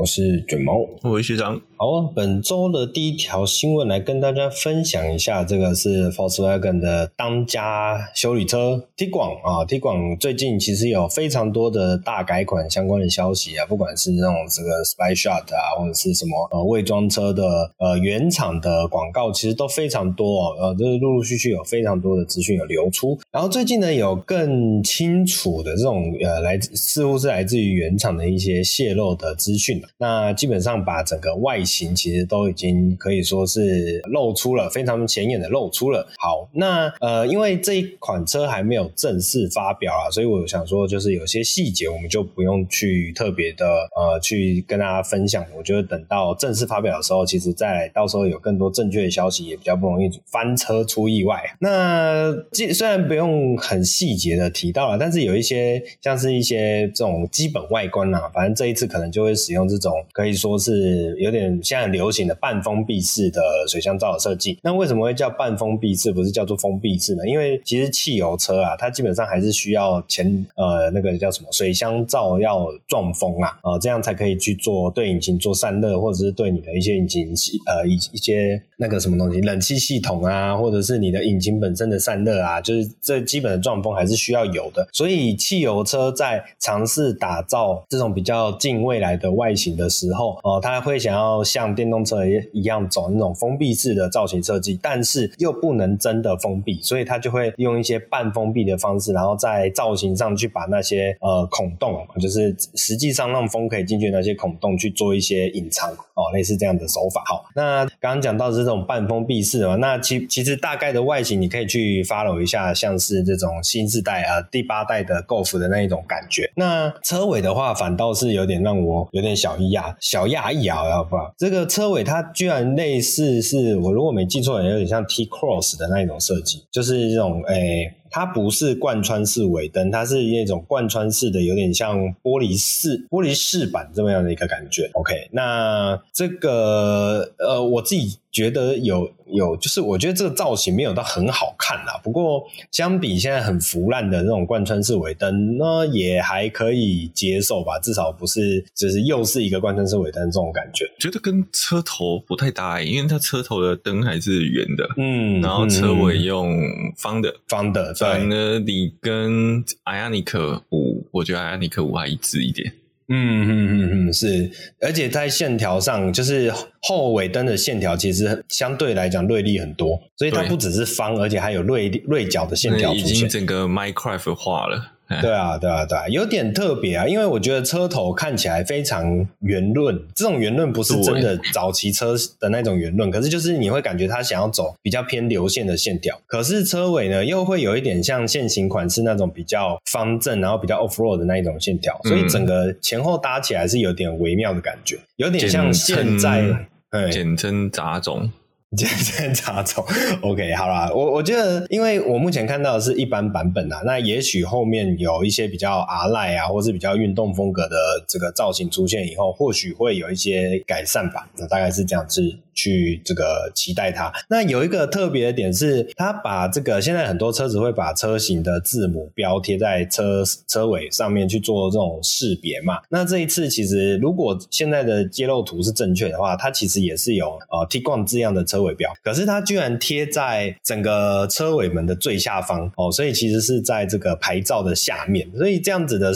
我是卷毛，我是学长。好，本周的第一条新闻来跟大家分享一下，这个是 Volkswagen 的当家修理车 Tiguan 啊，Tiguan 最近其实有非常多的大改款相关的消息啊，不管是那种这个 Spy Shot 啊，或者是什么呃伪装车的呃原厂的广告，其实都非常多哦，呃，就是陆陆续续有非常多的资讯有流出。然后最近呢，有更清楚的这种呃来自似乎是来自于原厂的一些泄露的资讯，那基本上把整个外形其实都已经可以说是露出了，非常显眼的露出了。好，那呃，因为这一款车还没有正式发表啊，所以我想说，就是有些细节我们就不用去特别的呃去跟大家分享。我觉得等到正式发表的时候，其实在到时候有更多正确的消息，也比较不容易翻车出意外。那既虽然不用很细节的提到了，但是有一些像是一些这种基本外观啊，反正这一次可能就会使用这种可以说是有点像很流行的半封闭式的水箱罩的设计，那为什么会叫半封闭式，不是叫做封闭式呢？因为其实汽油车啊，它基本上还是需要前呃那个叫什么水箱罩要撞风啊，呃这样才可以去做对引擎做散热，或者是对你的一些引擎系呃一一些那个什么东西冷气系统啊，或者是你的引擎本身的散热啊，就是这基本的撞风还是需要有的。所以汽油车在尝试打造这种比较近未来的外形的时候，哦、他，会想要像电动车一样走那种封闭式的造型设计，但是又不能真的封闭，所以它就会用一些半封闭的方式，然后在造型上去把那些呃孔洞，就是实际上让风可以进去那些孔洞去做一些隐藏哦，类似这样的手法。好，那刚刚讲到是这种半封闭式的，那其其实大概的外形你可以去 follow 一下，像是这种新世代啊、呃、第八代的 Golf 的那一种感觉。那车尾的话，反倒是有点让我有点小意亚，小亚裔啊，好不好？这个车尾它。居然类似是我如果没记错，有点像 T Cross 的那一种设计，就是这种诶、它不是贯穿式尾灯，它是那种贯穿式的，有点像玻璃式玻璃饰板这么样的一个感觉。OK，那这个呃，我自己。觉得有有，就是我觉得这个造型没有到很好看啦。不过相比现在很腐烂的那种贯穿式尾灯，那也还可以接受吧。至少不是就是又是一个贯穿式尾灯这种感觉。觉得跟车头不太搭，因为它车头的灯还是圆的，嗯，然后车尾用方的，方的。反而你跟 Ioniq 5，我觉得 Ioniq 5还一致一点。嗯嗯嗯嗯，是，而且在线条上，就是后尾灯的线条其实相对来讲锐利很多，所以它不只是方，而且还有锐锐角的线条已经整个 Minecraft 化了。对啊，对啊，对啊，有点特别啊，因为我觉得车头看起来非常圆润，这种圆润不是真的早期车的那种圆润，可是就是你会感觉它想要走比较偏流线的线条，可是车尾呢又会有一点像现行款式那种比较方正，然后比较 off road 的那一种线条，所以整个前后搭起来是有点微妙的感觉，有点像现在，简称杂种。今天插走，OK，好啦，我我觉得，因为我目前看到的是一般版本啊，那也许后面有一些比较 R-Line 啊，或是比较运动风格的这个造型出现以后，或许会有一些改善吧，那大概是这样子。去这个期待它。那有一个特别的点是，它把这个现在很多车子会把车型的字母标贴在车车尾上面去做这种识别嘛。那这一次其实如果现在的揭露图是正确的话，它其实也是有呃 Tiguan 这样的车尾标，可是它居然贴在整个车尾门的最下方哦，所以其实是在这个牌照的下面，所以这样子的。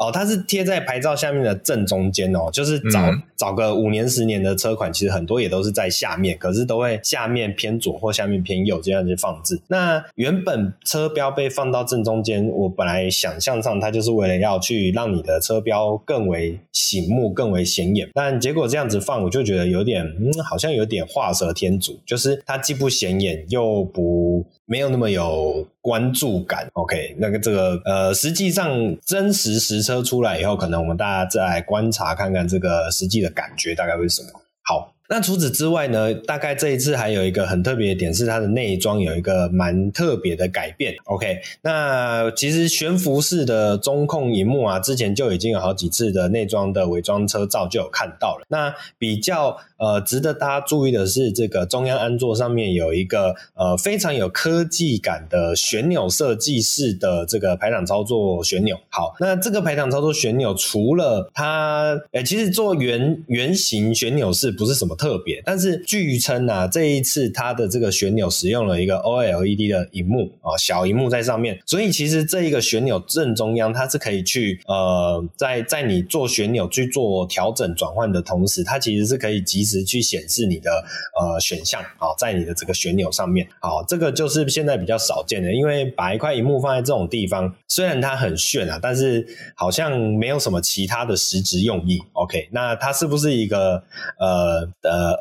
哦，它是贴在牌照下面的正中间哦，就是找、嗯、早个五年十年的车款，其实很多也都是在下面，可是都会下面偏左或下面偏右这样去放置。那原本车标被放到正中间，我本来想象上它就是为了要去让你的车标更为醒目、更为显眼，但结果这样子放，我就觉得有点，嗯，好像有点画蛇添足，就是它既不显眼又不。没有那么有关注感，OK，那个这个呃，实际上真实实车出来以后，可能我们大家再观察看看这个实际的感觉大概会是什么。好，那除此之外呢，大概这一次还有一个很特别的点是它的内装有一个蛮特别的改变。OK，那其实悬浮式的中控荧幕啊，之前就已经有好几次的内装的伪装车照就有看到了。那比较呃值得大家注意的是，这个中央安座上面有一个呃非常有科技感的旋钮设计式的这个排档操作旋钮。好，那这个排档操作旋钮除了它，诶其实做圆圆形旋钮式不是什么特别，但是据称啊，这一次它的这个旋钮使用了一个 OLED 的荧幕啊，小荧幕在上面，所以其实这一个旋钮正中央它是可以去呃，在在你做旋钮去做调整转换的同时，它其实是可以及时去显示你的呃选项啊，在你的这个旋钮上面，好，这个就是现在比较少见的，因为把一块荧幕放在这种地方，虽然它很炫啊，但是好像没有什么其他的实质用意。OK，那它是不是一个呃呃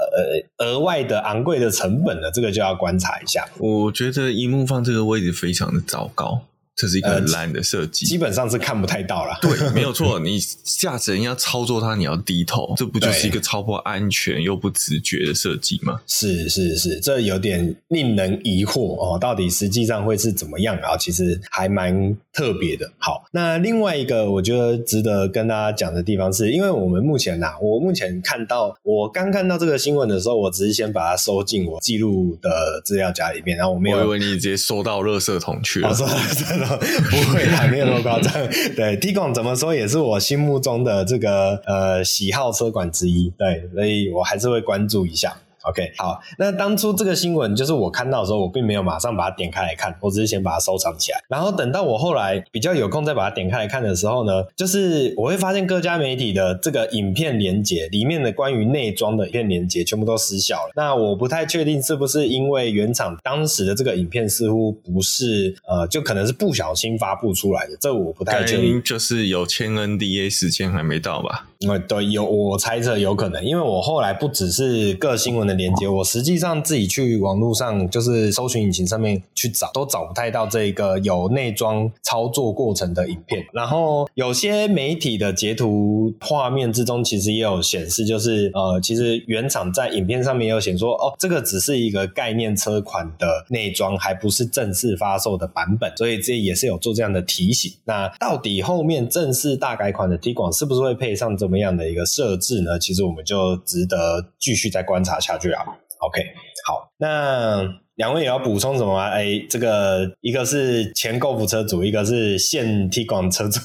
呃额外的昂贵的成本呢？这个就要观察一下。我觉得荧幕放这个位置非常的糟糕。这是一个很烂的设计，基本上是看不太到了。对，没有错。你驾驶人要操作它，你要低头，这不就是一个超不安全又不直觉的设计吗？是是是，这有点令人疑惑哦。到底实际上会是怎么样啊？其实还蛮特别的。好，那另外一个我觉得值得跟大家讲的地方是，因为我们目前呐、啊，我目前看到我刚看到这个新闻的时候，我只是先把它收进我记录的资料夹里面，然后我没有，我以为你直接收到垃圾桶去了。哦 不会，还没有那么夸张。对，Ticon 怎么说也是我心目中的这个呃喜好车款之一。对，所以我还是会关注一下。OK，好，那当初这个新闻就是我看到的时候，我并没有马上把它点开来看，我只是先把它收藏起来。然后等到我后来比较有空再把它点开来看的时候呢，就是我会发现各家媒体的这个影片连接里面的关于内装的影片连接全部都失效了。那我不太确定是不是因为原厂当时的这个影片似乎不是呃，就可能是不小心发布出来的，这我不太确定。就是有签 NDA 时间还没到吧？嗯，对，有我猜测有可能，因为我后来不只是各新闻的连接，我实际上自己去网络上就是搜寻引擎上面去找，都找不太到这个有内装操作过程的影片。然后有些媒体的截图画面之中，其实也有显示，就是呃，其实原厂在影片上面也有显说，哦，这个只是一个概念车款的内装，还不是正式发售的版本，所以这也是有做这样的提醒。那到底后面正式大改款的 t 广是不是会配上这？怎么样的一个设置呢？其实我们就值得继续再观察下去啊。OK，好，那两位也要补充什么吗？哎，这个一个是前 Golf 车主，一个是现 Tiguan 车主，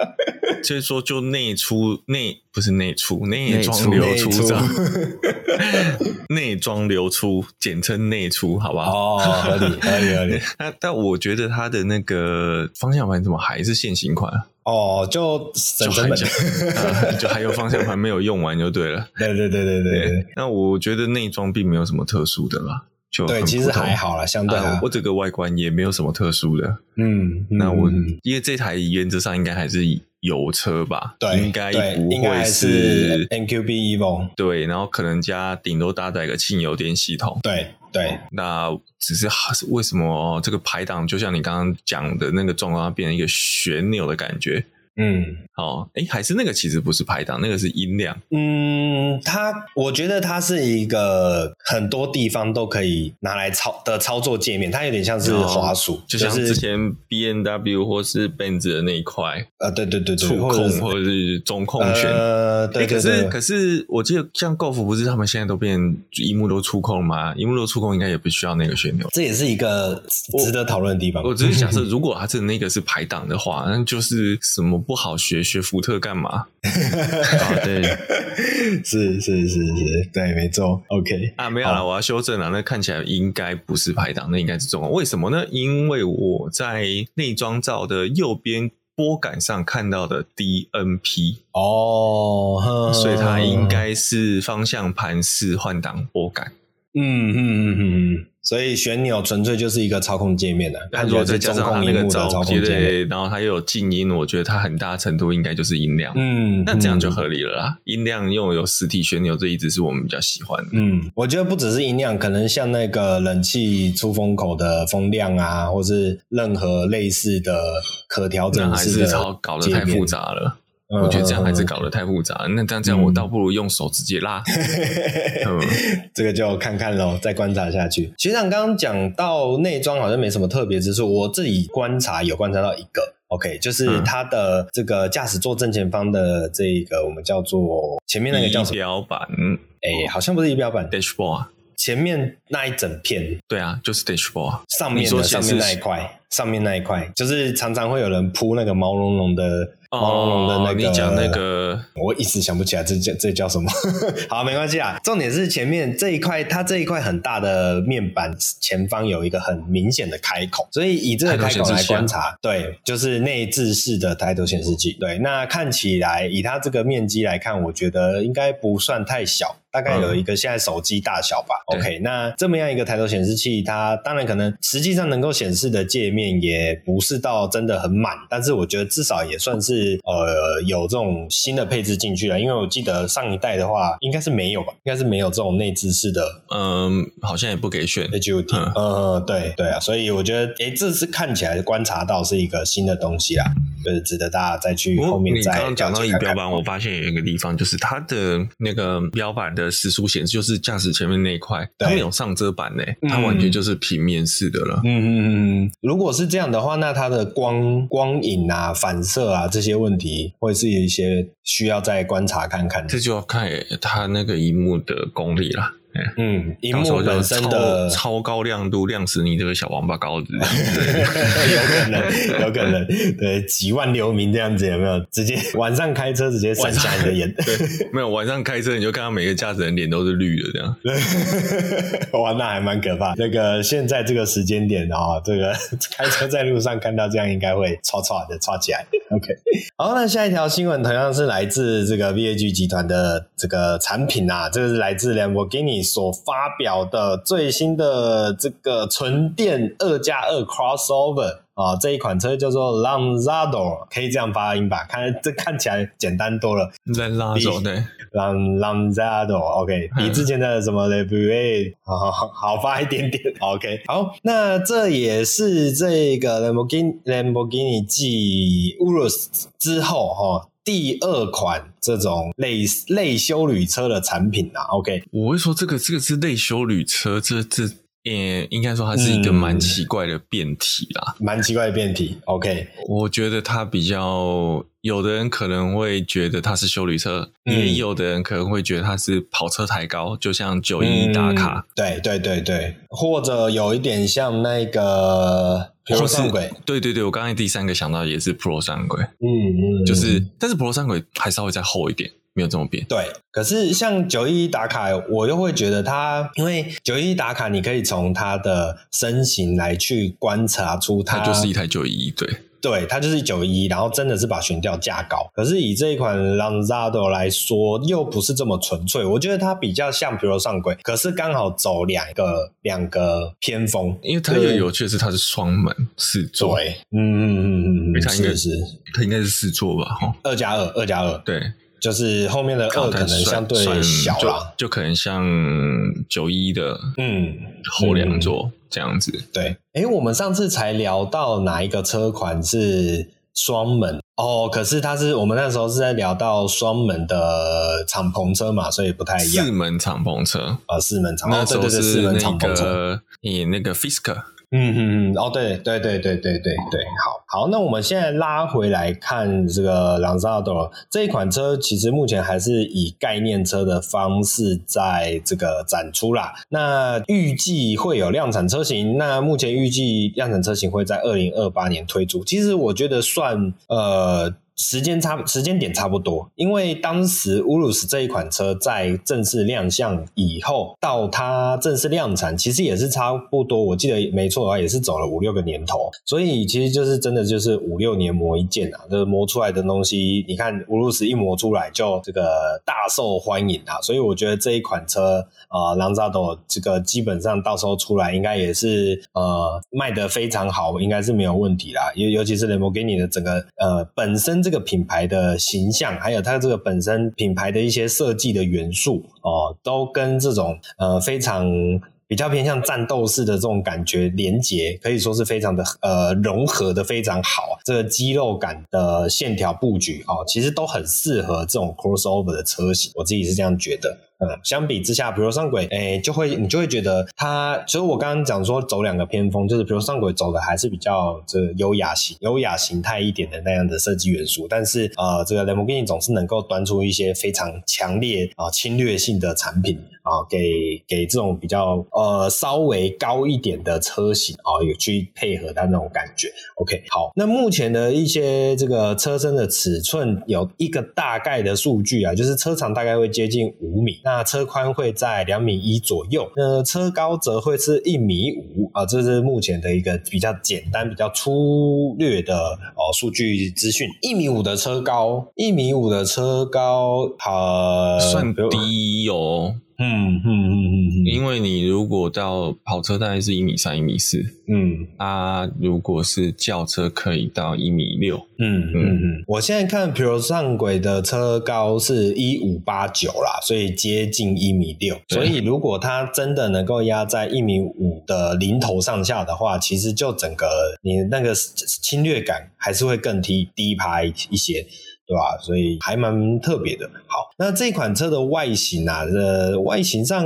所以说就内出内不是内出内装流出内装流出，简称内出，好不好？哦，合理合理合理。那但我觉得它的那个方向盘怎么还是现行款啊？哦，就省成本，就还有方向盘没有用完就对了。对对对对对，对。那我觉得内装并没有什么特殊的啦，就对，其实还好啦，相对我这个外观也没有什么特殊的。嗯，那我因为这台原则上应该还是油车吧？对，应该不会是 N Q B Evo。对，然后可能加顶多搭载一个轻油电系统。对对，那只是为什么这个排档就像你刚刚讲的那个状况，变成一个旋钮的感觉？嗯，哦，哎，还是那个其实不是排档，那个是音量。嗯，它，我觉得它是一个很多地方都可以拿来操的操作界面，它有点像是滑鼠，哦、就像之前 B N W 或是 Benz 的那一块。呃，对对对对，触控或者是中控权。呃，对对对。可是可是，我记得像 Golf 不是他们现在都变一幕都触控吗？一幕都触控应该也不需要那个旋钮。这也是一个值得讨论的地方。我，我只是假设，如果它是那个是排档的话，那就是什么？不好学，学福特干嘛？啊，对，是是是是，对，没错。OK 啊，没有了，我要修正了。那看起来应该不是排档，那应该是中控。为什么呢？因为我在内装照的右边拨杆上看到的 DNP 哦，所以它应该是方向盘式换挡拨杆。嗯嗯嗯嗯嗯。所以旋钮纯粹就是一个操控界面的，但如果再加上那个操控界面，然后它又有静音，我觉得它很大程度应该就是音量。嗯，那这样就合理了啦。嗯、音量又有实体旋钮，这一直是我们比较喜欢的。嗯，我觉得不只是音量，可能像那个冷气出风口的风量啊，或是任何类似的可调整式的，还是超搞得太复杂了。我觉得这样还是搞得太复杂。嗯、那这样这样，我倒不如用手直接拉。嗯，这个就看看喽，再观察下去。其实上刚刚讲到内装好像没什么特别之处，我自己观察有观察到一个，OK，就是它的这个驾驶座正前方的这个我们叫做前面那个叫什么？仪表板？哎，好像不是仪表板，dashboard。前面那一整片，对啊，就是 dashboard 上面的上面那一块，上面那一块，就是常常会有人铺那个毛茸茸的。毛茸茸的那个，你讲那个，我一时想不起来这叫这叫什么。好，没关系啊。重点是前面这一块，它这一块很大的面板前方有一个很明显的开口，所以以这个开口来观察，对，就是内置式的抬头显示器。对，那看起来以它这个面积来看，我觉得应该不算太小，大概有一个现在手机大小吧。嗯、OK，那这么样一个抬头显示器，它当然可能实际上能够显示的界面也不是到真的很满，但是我觉得至少也算是。呃，有这种新的配置进去了，因为我记得上一代的话应该是没有吧，应该是没有这种内置式的，嗯，好像也不给选 HUD，嗯，嗯，对对啊，所以我觉得，哎，这次看起来观察到是一个新的东西啦，就是值得大家再去后面。你刚刚讲到仪表板，我发现有一个地方，就是它的那个标板的时速显示，就是驾驶前面那一块，它没有上遮板呢，它完全就是平面式的了。嗯嗯嗯嗯，如果是这样的话，那它的光光影啊、反射啊这些。些问题，或者是一些需要再观察看看，这就要看它那个荧幕的功力了。嗯，荧幕本身的超，超高亮度，亮死你这个小王八羔子，有可能，有可能，对，几万流民这样子有没有？直接晚上开车直接闪瞎你的眼，对，没有晚上开车你就看到每个驾驶人脸都是绿的这样，哇，那还蛮可怕。那个现在这个时间点啊、哦，这个开车在路上看到这样应该会唰唰的唰起来。OK，好，那下一条新闻同样是来自这个 VAG 集团的这个产品啊，这个是来自所发表的最新的这个纯电二加二 crossover 啊，这一款车叫做 Lanzador，可以这样发音吧？看这看起来简单多了。Lanzador 对，Lanzador，OK，比之前的什么 Lebuye 好好发一点点。OK，好，那这也是这个 Lamborghini Lamborghini 继 Urus 之后哈。第二款这种类类修旅车的产品啊，OK，我会说这个这个是类修旅车，这这也，应该说它是一个蛮奇怪的变体啦，蛮、嗯、奇怪的变体，OK，我觉得它比较，有的人可能会觉得它是修旅车，嗯、也有的人可能会觉得它是跑车抬高，就像九一一大卡，对对对对，或者有一点像那个。Pro 三轨，对对对，我刚才第三个想到也是 Pro 三轨，嗯嗯，就是，但是 Pro 三轨还稍微再厚一点，没有这么扁。对，可是像九一一达卡，我又会觉得它，因为九一一达卡，你可以从它的身形来去观察出它，它就是一台九一一，对。对，它就是九一，然后真的是把悬吊架高。可是以这一款 Lanzador 来说，又不是这么纯粹。我觉得它比较像 Purosangue，可是刚好走两个两个偏锋。因为它又有趣的是，它是双门四座。对，嗯嗯嗯嗯嗯，它应该是它应该是四座吧？哈，二加二，二加二，对。就是后面的二可能相对小了，就可能像九一的嗯后两座这样子。对，哎，我们上次才聊到哪一个车款是双门哦，可是它是我们那时候是在聊到双门的敞篷车嘛，所以不太一样。四门敞篷车啊、哦，四门敞篷车，对对对，四门敞篷车，你那个 Fisker。嗯嗯嗯，哦，对对对对对对对，好好，那我们现在拉回来看这个 Lanzador 这一款车，其实目前还是以概念车的方式在这个展出啦。那预计会有量产车型，那目前预计量产车型会在二零二八年推出。其实我觉得算呃。时间差时间点差不多，因为当时乌鲁斯这一款车在正式亮相以后，到它正式量产，其实也是差不多。我记得没错的话，也是走了五六个年头，所以其实就是真的就是五六年磨一剑啊，就是磨出来的东西，你看乌鲁斯一磨出来就这个大受欢迎啊，所以我觉得这一款车啊，朗扎斗这个基本上到时候出来应该也是呃卖得非常好，应该是没有问题啦。尤尤其是雷摩给你的整个呃本身。这个品牌的形象，还有它这个本身品牌的一些设计的元素哦，都跟这种呃非常比较偏向战斗式的这种感觉，连接可以说是非常的呃融合的非常好，这个肌肉感的线条布局哦，其实都很适合这种 crossover 的车型，我自己是这样觉得。嗯，相比之下，比如上轨，诶，就会你就会觉得它，所以我刚刚讲说走两个偏锋，就是比如上轨走的还是比较这优雅型、优雅形态一点的那样的设计元素，但是呃，这个兰博基尼总是能够端出一些非常强烈啊、侵略性的产品啊、给给这种比较呃稍微高一点的车型啊、呃，有去配合它那种感觉。OK，好，那目前的一些这个车身的尺寸有一个大概的数据啊，就是车长大概会接近五米。那车宽会在两米一左右，那车高则会是一米五啊，这是目前的一个比较简单、比较粗略的哦数据资讯。一米五的车高，一米五的车高，好算低哦。嗯嗯嗯嗯嗯，因为你如果到跑车大概是一米三、一米四，嗯，啊，如果是轿车可以到一米六，嗯嗯嗯，我现在看，比如上轨的车高是一五八九啦，所以接近一米六，所以如果它真的能够压在一米五的零头上下的话，其实就整个你那个侵略感还是会更低低趴一些。对吧？所以还蛮特别的。好，那这款车的外形啊，呃，外形上，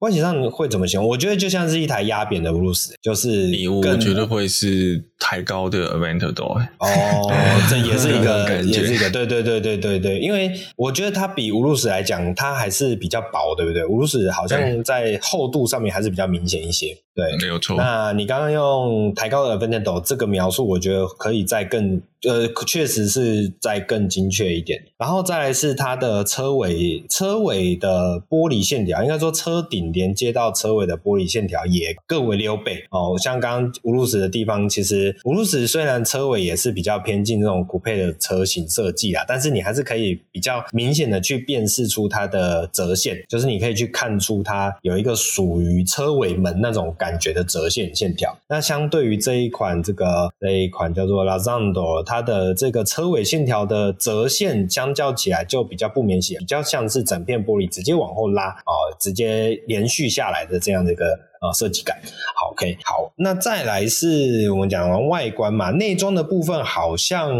外形上会怎么形容？我觉得就像是一台压扁的乌鲁斯，就是礼物，我觉得会是抬高的 Aventador。哦，这也是一个，也是一个，对对对对对对。因为我觉得它比乌鲁斯来讲，它还是比较薄，对不对？乌鲁斯好像在厚度上面还是比较明显一些。对，没有错。那你刚刚用抬高的 Aventador 这个描述，我觉得可以再更。呃，确实是再更精确一点，然后再来是它的车尾，车尾的玻璃线条，应该说车顶连接到车尾的玻璃线条也更为溜背哦。像刚刚乌鲁斯的地方，其实乌鲁斯虽然车尾也是比较偏近这种酷配的车型设计啦，但是你还是可以比较明显的去辨识出它的折线，就是你可以去看出它有一个属于车尾门那种感觉的折线线条。那相对于这一款这个这一款叫做 Lazando，。它的这个车尾线条的折线相较起来就比较不明显，比较像是整片玻璃直接往后拉啊，直接连续下来的这样的一个呃设计感。好，OK，好，那再来是我们讲完外观嘛，内装的部分好像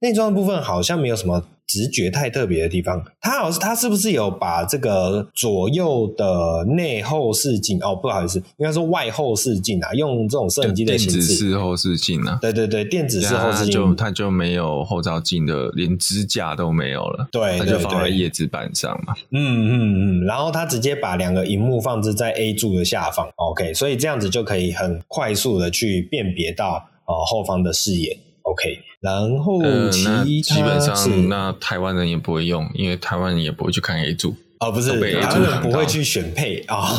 内装的部分好像没有什么。直觉太特别的地方，他好像他是不是有把这个左右的内后视镜哦，不好意思，应该说外后视镜啊，用这种摄影机的形式，电子式。后视镜啊，对对对，电子式后视镜，就它就没有后照镜的，连支架都没有了，对，它就放在叶子板上嘛，嗯嗯嗯，然后它直接把两个荧幕放置在 A 柱的下方，OK，所以这样子就可以很快速的去辨别到呃后方的视野，OK。然后其他、呃、基本上，那台湾人也不会用，因为台湾人也不会去看 A 柱。哦，不是，他们不会去选配啊。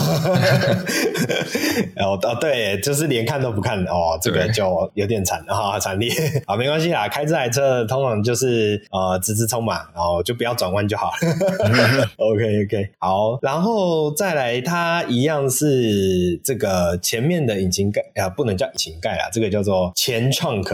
哦，哦，对，就是连看都不看哦，这个就有点惨啊，惨烈。啊，没关系啦，开这台车通常就是呃直直冲嘛，然后就不要转弯就好了。OK OK，好，然后再来，它一样是这个前面的引擎盖啊，不能叫引擎盖啊，这个叫做前 trunk。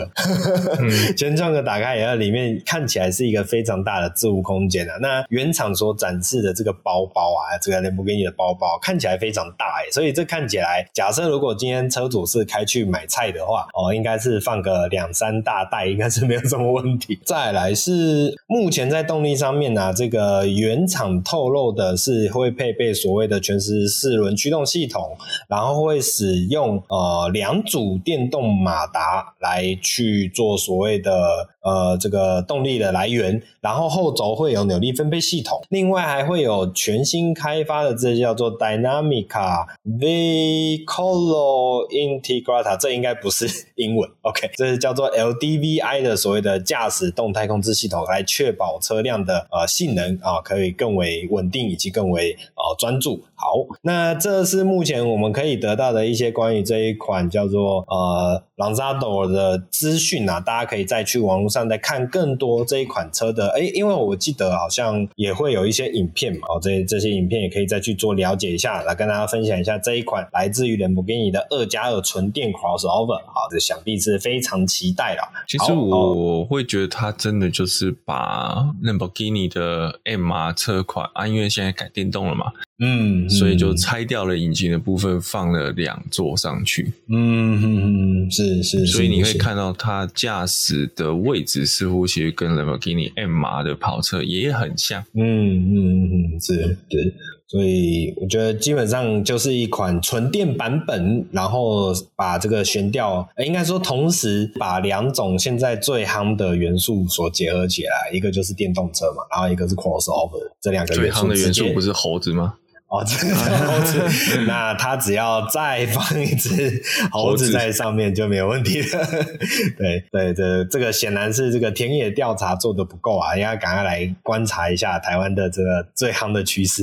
前 trunk 打开以后，里面看起来是一个非常大的置物空间啊。那原厂所展示的这个。包包啊，这个兰博基尼的包包看起来非常大诶，所以这看起来，假设如果今天车主是开去买菜的话，哦，应该是放个两三大袋，应该是没有什么问题。再来是目前在动力上面呢、啊，这个原厂透露的是会配备所谓的全时四轮驱动系统，然后会使用呃两组电动马达来去做所谓的呃这个动力的来源，然后后轴会有扭力分配系统，另外还会有。全新开发的这叫做 Dynamica v c o l o Integrata，这应该不是英文，OK，这是叫做 LDVI 的所谓的驾驶动态控制系统，来确保车辆的呃性能啊可以更为稳定以及更为呃专注。好，那这是目前我们可以得到的一些关于这一款叫做呃兰扎斗的资讯啊，大家可以再去网络上再看更多这一款车的，诶，因为我记得好像也会有一些影片嘛，哦，这这些影片也可以再去做了解一下，来跟大家分享一下这一款来自于兰博基尼的二加二纯电 Crossover，好，这想必是非常期待了。其实我会觉得它真的就是把兰博基尼的 MR 车款啊，因为现在改电动了嘛。嗯，所以就拆掉了引擎的部分，放了两座上去。嗯嗯嗯，是是，所以你会看到它驾驶的位置似乎其实跟 Lamborghini M 的跑车也很像。嗯嗯嗯，是是。所以我觉得基本上就是一款纯电版本，然后把这个悬吊，应该说同时把两种现在最夯的元素所结合起来，一个就是电动车嘛，然后一个是 crossover，这两个。最夯的元素不是猴子吗？哦，这个猴子，那他只要再放一只猴子在上面就没有问题了。对对，这这个显然是这个田野调查做的不够啊，应该赶快来观察一下台湾的这个最夯的趋势。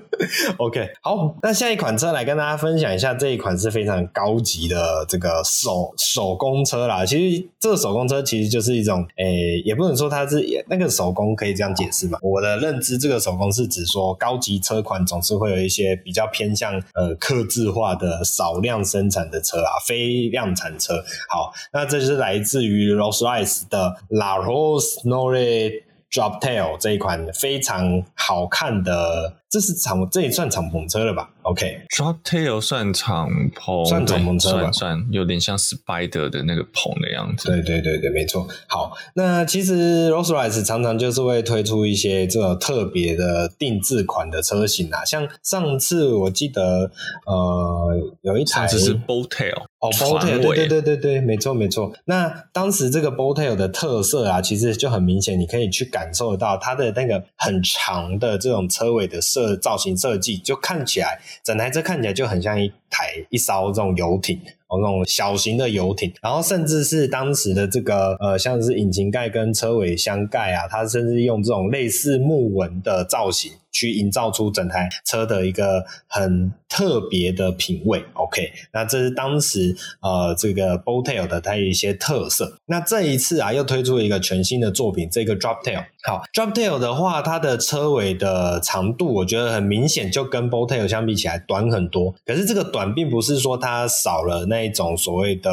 OK，好，那下一款车来跟大家分享一下，这一款是非常高级的这个手手工车啦。其实这个手工车其实就是一种，诶、欸，也不能说它是那个手工可以这样解释吧。我的认知，这个手工是指说高级车款总是。会有一些比较偏向呃客制化的少量生产的车啊，非量产车。好，那这是来自于 Rolls-Royce 的 La Rose Nore Droptail 这一款非常好看的。这是敞，这也算敞篷车了吧？OK，Droptail 算敞篷，算敞篷车吧，算算有点像 Spider 的那个棚的样子。对对对对，没错。好，那其实 Rolls-Royce 常常就是会推出一些这种特别的定制款的车型啊，像上次我记得呃有一台，这是 Bowtail 哦，Bowtail 对对对对对，没错没错。那当时这个 Bowtail 的特色啊，其实就很明显，你可以去感受得到它的那个很长的这种车尾的设。造型设计就看起来，整台车看起来就很像一台一艘这种游艇哦，那种小型的游艇。然后甚至是当时的这个呃，像是引擎盖跟车尾箱盖啊，它甚至用这种类似木纹的造型。去营造出整台车的一个很特别的品味，OK，那这是当时呃这个 Bowtail 的它有一些特色。那这一次啊，又推出了一个全新的作品，这个 Droptail。好，Droptail 的话，它的车尾的长度，我觉得很明显就跟 Bowtail 相比起来短很多。可是这个短，并不是说它少了那一种所谓的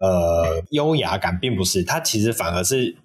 呃优雅感，并不是，它其实反而是。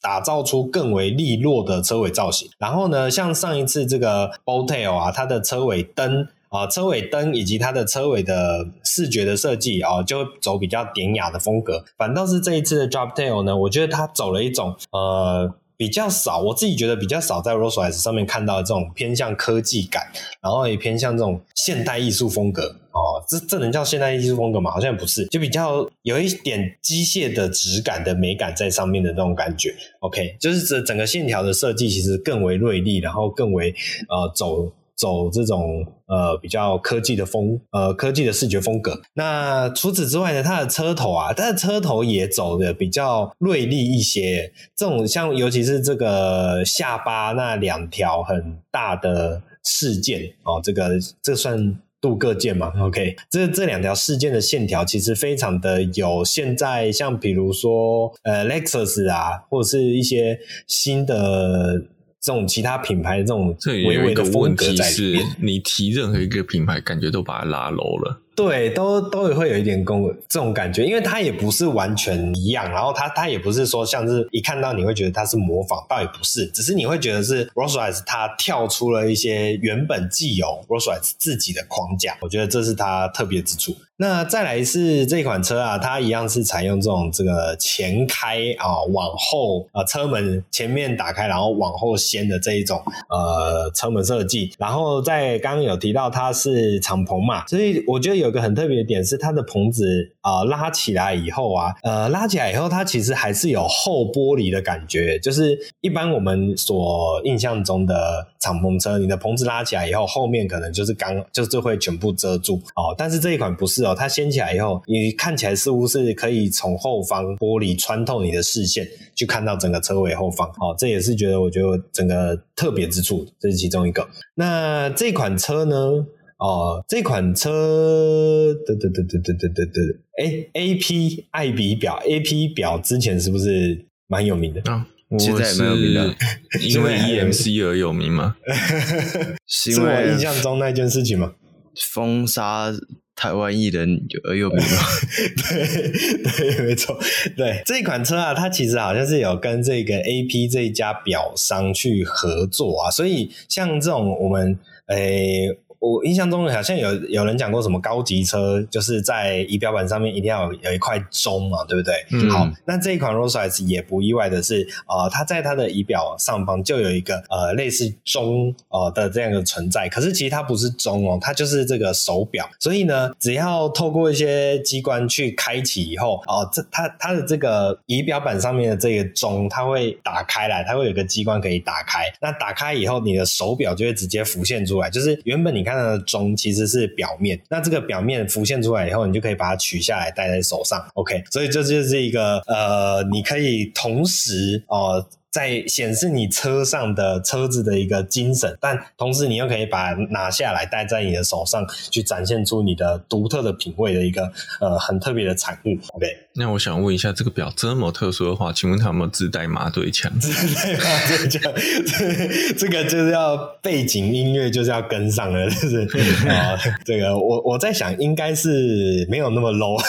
打造出更为利落的车尾造型，然后呢，像上一次这个 Bowtail 啊，它的车尾灯啊，车尾灯以及它的车尾的视觉的设计啊，就走比较典雅的风格。反倒是这一次的 Droptail 呢，我觉得它走了一种呃。比较少，我自己觉得比较少在 Rolls-Royce 上面看到这种偏向科技感，然后也偏向这种现代艺术风格哦。这这能叫现代艺术风格吗？好像不是，就比较有一点机械的质感的美感在上面的那种感觉。OK，就是这整个线条的设计其实更为锐利，然后更为呃走。走这种呃比较科技的风呃科技的视觉风格。那除此之外呢，它的车头啊，它的车头也走的比较锐利一些。这种像尤其是这个下巴那两条很大的饰件哦，这个这算镀铬件吗？OK，这这两条饰件的线条其实非常的有现在像比如说呃 Lexus 啊，或者是一些新的。这种其他品牌的这种微微的风格在里面，你提任何一个品牌，感觉都把它拉 low 了。对，都都会有一点公这种感觉，因为它也不是完全一样，然后它它也不是说像是一看到你会觉得它是模仿，倒也不是，只是你会觉得是 Rolls-Royce 它跳出了一些原本既有 Rolls-Royce 自己的框架，我觉得这是它特别之处。那再来是这款车啊，它一样是采用这种这个前开啊，往后啊，车门前面打开，然后往后掀的这一种呃车门设计，然后在刚刚有提到它是敞篷嘛，所以我觉得有。有个很特别的点是，它的棚子啊、拉起来以后啊，呃拉起来以后，它其实还是有后玻璃的感觉。就是一般我们所印象中的敞篷车，你的棚子拉起来以后，后面可能就是刚就是会全部遮住哦。但是这一款不是哦，它掀起来以后，你看起来似乎是可以从后方玻璃穿透你的视线，去看到整个车尾后方。哦，这也是觉得我觉得整个特别之处，这是其中一个。那这款车呢？哦，这款车，对对对对对对对对，哎，A P 爱彼表，A P 表之前是不是蛮有名的？啊，现在也蛮有名的，因为 E M C 而有名吗？是我印象中那件事情吗？封杀。台湾艺人有耳有名吗？对对，没错。对这款车啊，它其实好像是有跟这个 AP 这一家表商去合作啊，所以像这种我们诶。我印象中好像有有人讲过什么高级车，就是在仪表板上面一定要有有一块钟嘛，对不对？嗯。好，那这一款 Rolls-Royce 也不意外的是，呃，它在它的仪表上方就有一个呃类似钟呃的这样的存在，可是其实它不是钟哦，它就是这个手表。所以呢，只要透过一些机关去开启以后，哦、呃，这它它的这个仪表板上面的这个钟，它会打开来，它会有个机关可以打开。那打开以后，你的手表就会直接浮现出来，就是原本你看。它的钟其实是表面，那这个表面浮现出来以后，你就可以把它取下来戴在手上。OK，所以这就是一个呃，你可以同时哦。在显示你车上的车子的一个精神，但同时你又可以把拿下来戴在你的手上，去展现出你的独特的品味的一个呃很特别的产物。OK，那我想问一下，这个表这么特殊的话，请问它有没有自带麻醉枪？自带麻醉枪，这个就是要背景音乐就是要跟上了，就是啊，这个我我在想应该是没有那么 low。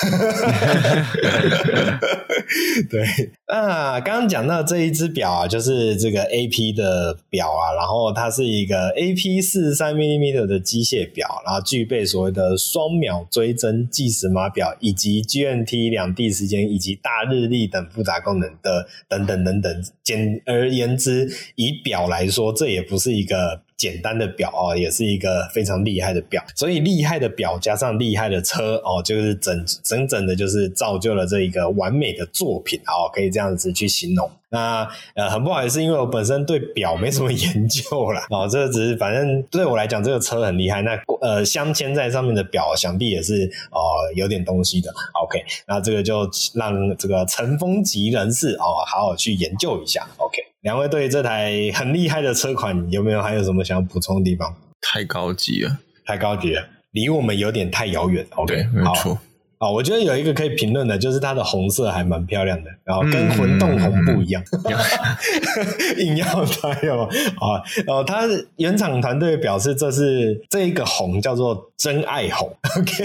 对，那刚刚讲到这一只表。啊，就是这个 AP 的表啊，然后它是一个 AP 四十三 mm 的机械表，然后具备所谓的双秒追针计时码表，以及 GNT 两地时间以及大日历等复杂功能的等等等等。简而言之，以表来说，这也不是一个。简单的表哦，也是一个非常厉害的表，所以厉害的表加上厉害的车哦，就是整整整的，就是造就了这一个完美的作品哦，可以这样子去形容。那呃，很不好意思，因为我本身对表没什么研究啦。哦，这个只是反正对我来讲，这个车很厉害。那呃，镶嵌在上面的表，想必也是哦、有点东西的。OK，那这个就让这个尘封级人士哦，好好去研究一下。OK。两位对这台很厉害的车款有没有还有什么想要补充的地方？太高级了，太高级了，离我们有点太遥远。OK，对，没错。啊，我觉得有一个可以评论的，就是它的红色还蛮漂亮的，然后跟混动红不一样，嗯、硬要它有啊，然后它原厂团队表示，这是这一个红叫做真爱红。OK，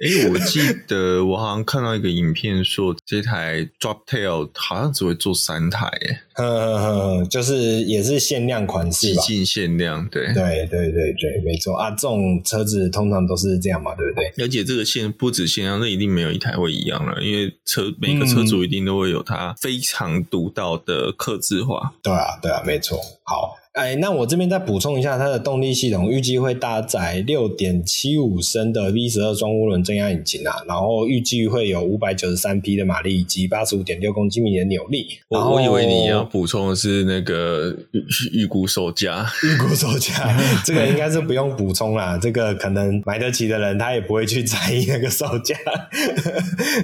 哎，我记得我好像看到一个影片说，这台 Drop Tail 好像只会做三台，哎，呵呵呵，就是也是限量款式吧，极尽限量，对，对对对对，没错啊，这种车子通常都是这样嘛，对不对？而且这个限不止限量。那一定没有一台会一样了，因为车每个车主一定都会有它非常独到的刻字化。嗯。对啊，对啊，没错。好。哎，那我这边再补充一下，它的动力系统预计会搭载六点七五升的 V 十二双涡轮增压引擎啊，然后预计会有五百九十三匹的马力以及八十五点六公斤米的扭力。我我以为你要补充的是那个预预估售价，预估售价这个应该是不用补充啦，这个可能买得起的人他也不会去在意那个售价。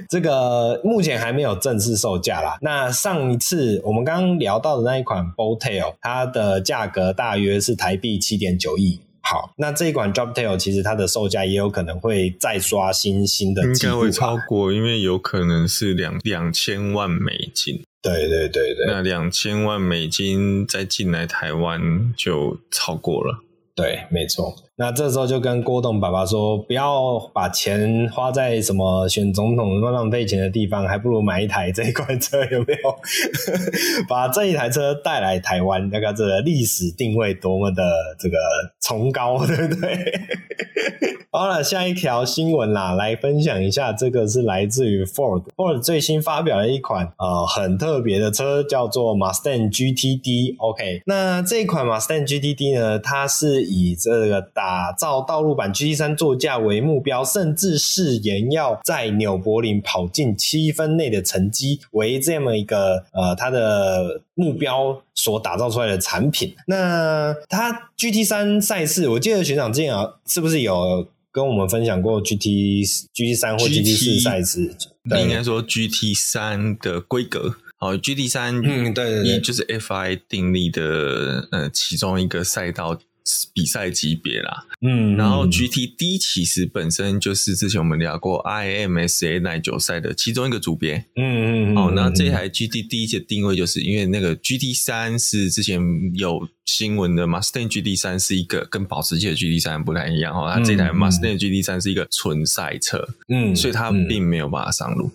这个目前还没有正式售价啦。那上一次我们刚刚聊到的那一款 Boat Tail，它的价价格大约是台币七点九亿。好，那这一款 Drop Tail 其实它的售价也有可能会再刷新新的，应该会超过，因为有可能是两两千万美金。对对对对，那两千万美金再进来台湾就超过了。对，没错。那这时候就跟郭董爸爸说，不要把钱花在什么选总统那么浪费钱的地方，还不如买一台这一款车，有没有？把这一台车带来台湾，那个这个历史定位多么的这个崇高，对不对？好了，下一条新闻啦，来分享一下，这个是来自于 Ford，Ford 最新发表了一款呃很特别的车，叫做 Mustang GTD。OK，那这一款 Mustang GTD 呢，它是以这个打打造道路版 GT3 座驾为目标，甚至誓言要在纽柏林跑进七分内的成绩为这么一个呃它的目标所打造出来的产品。那它 GT 三赛事，我记得学长之前啊，是不是有？跟我们分享过 GT GT 三或 GT 四赛事，应该说 GT 三的规格。好，GT 三，嗯，对对对，就是 FI 定立的呃其中一个赛道比赛级别啦。嗯，然后 GTD 其实本身就是之前我们聊过 IMSA 耐久赛的其中一个组别。嗯嗯嗯。哦，那这台 GTD 的定位就是因为那个 GT 三是之前有新闻的 Mustang GT 三是一个跟保时捷的 GT 三不太一样哦，它这台 Mustang GT 三是一个纯赛车，嗯，所以它并没有办法上路。嗯嗯，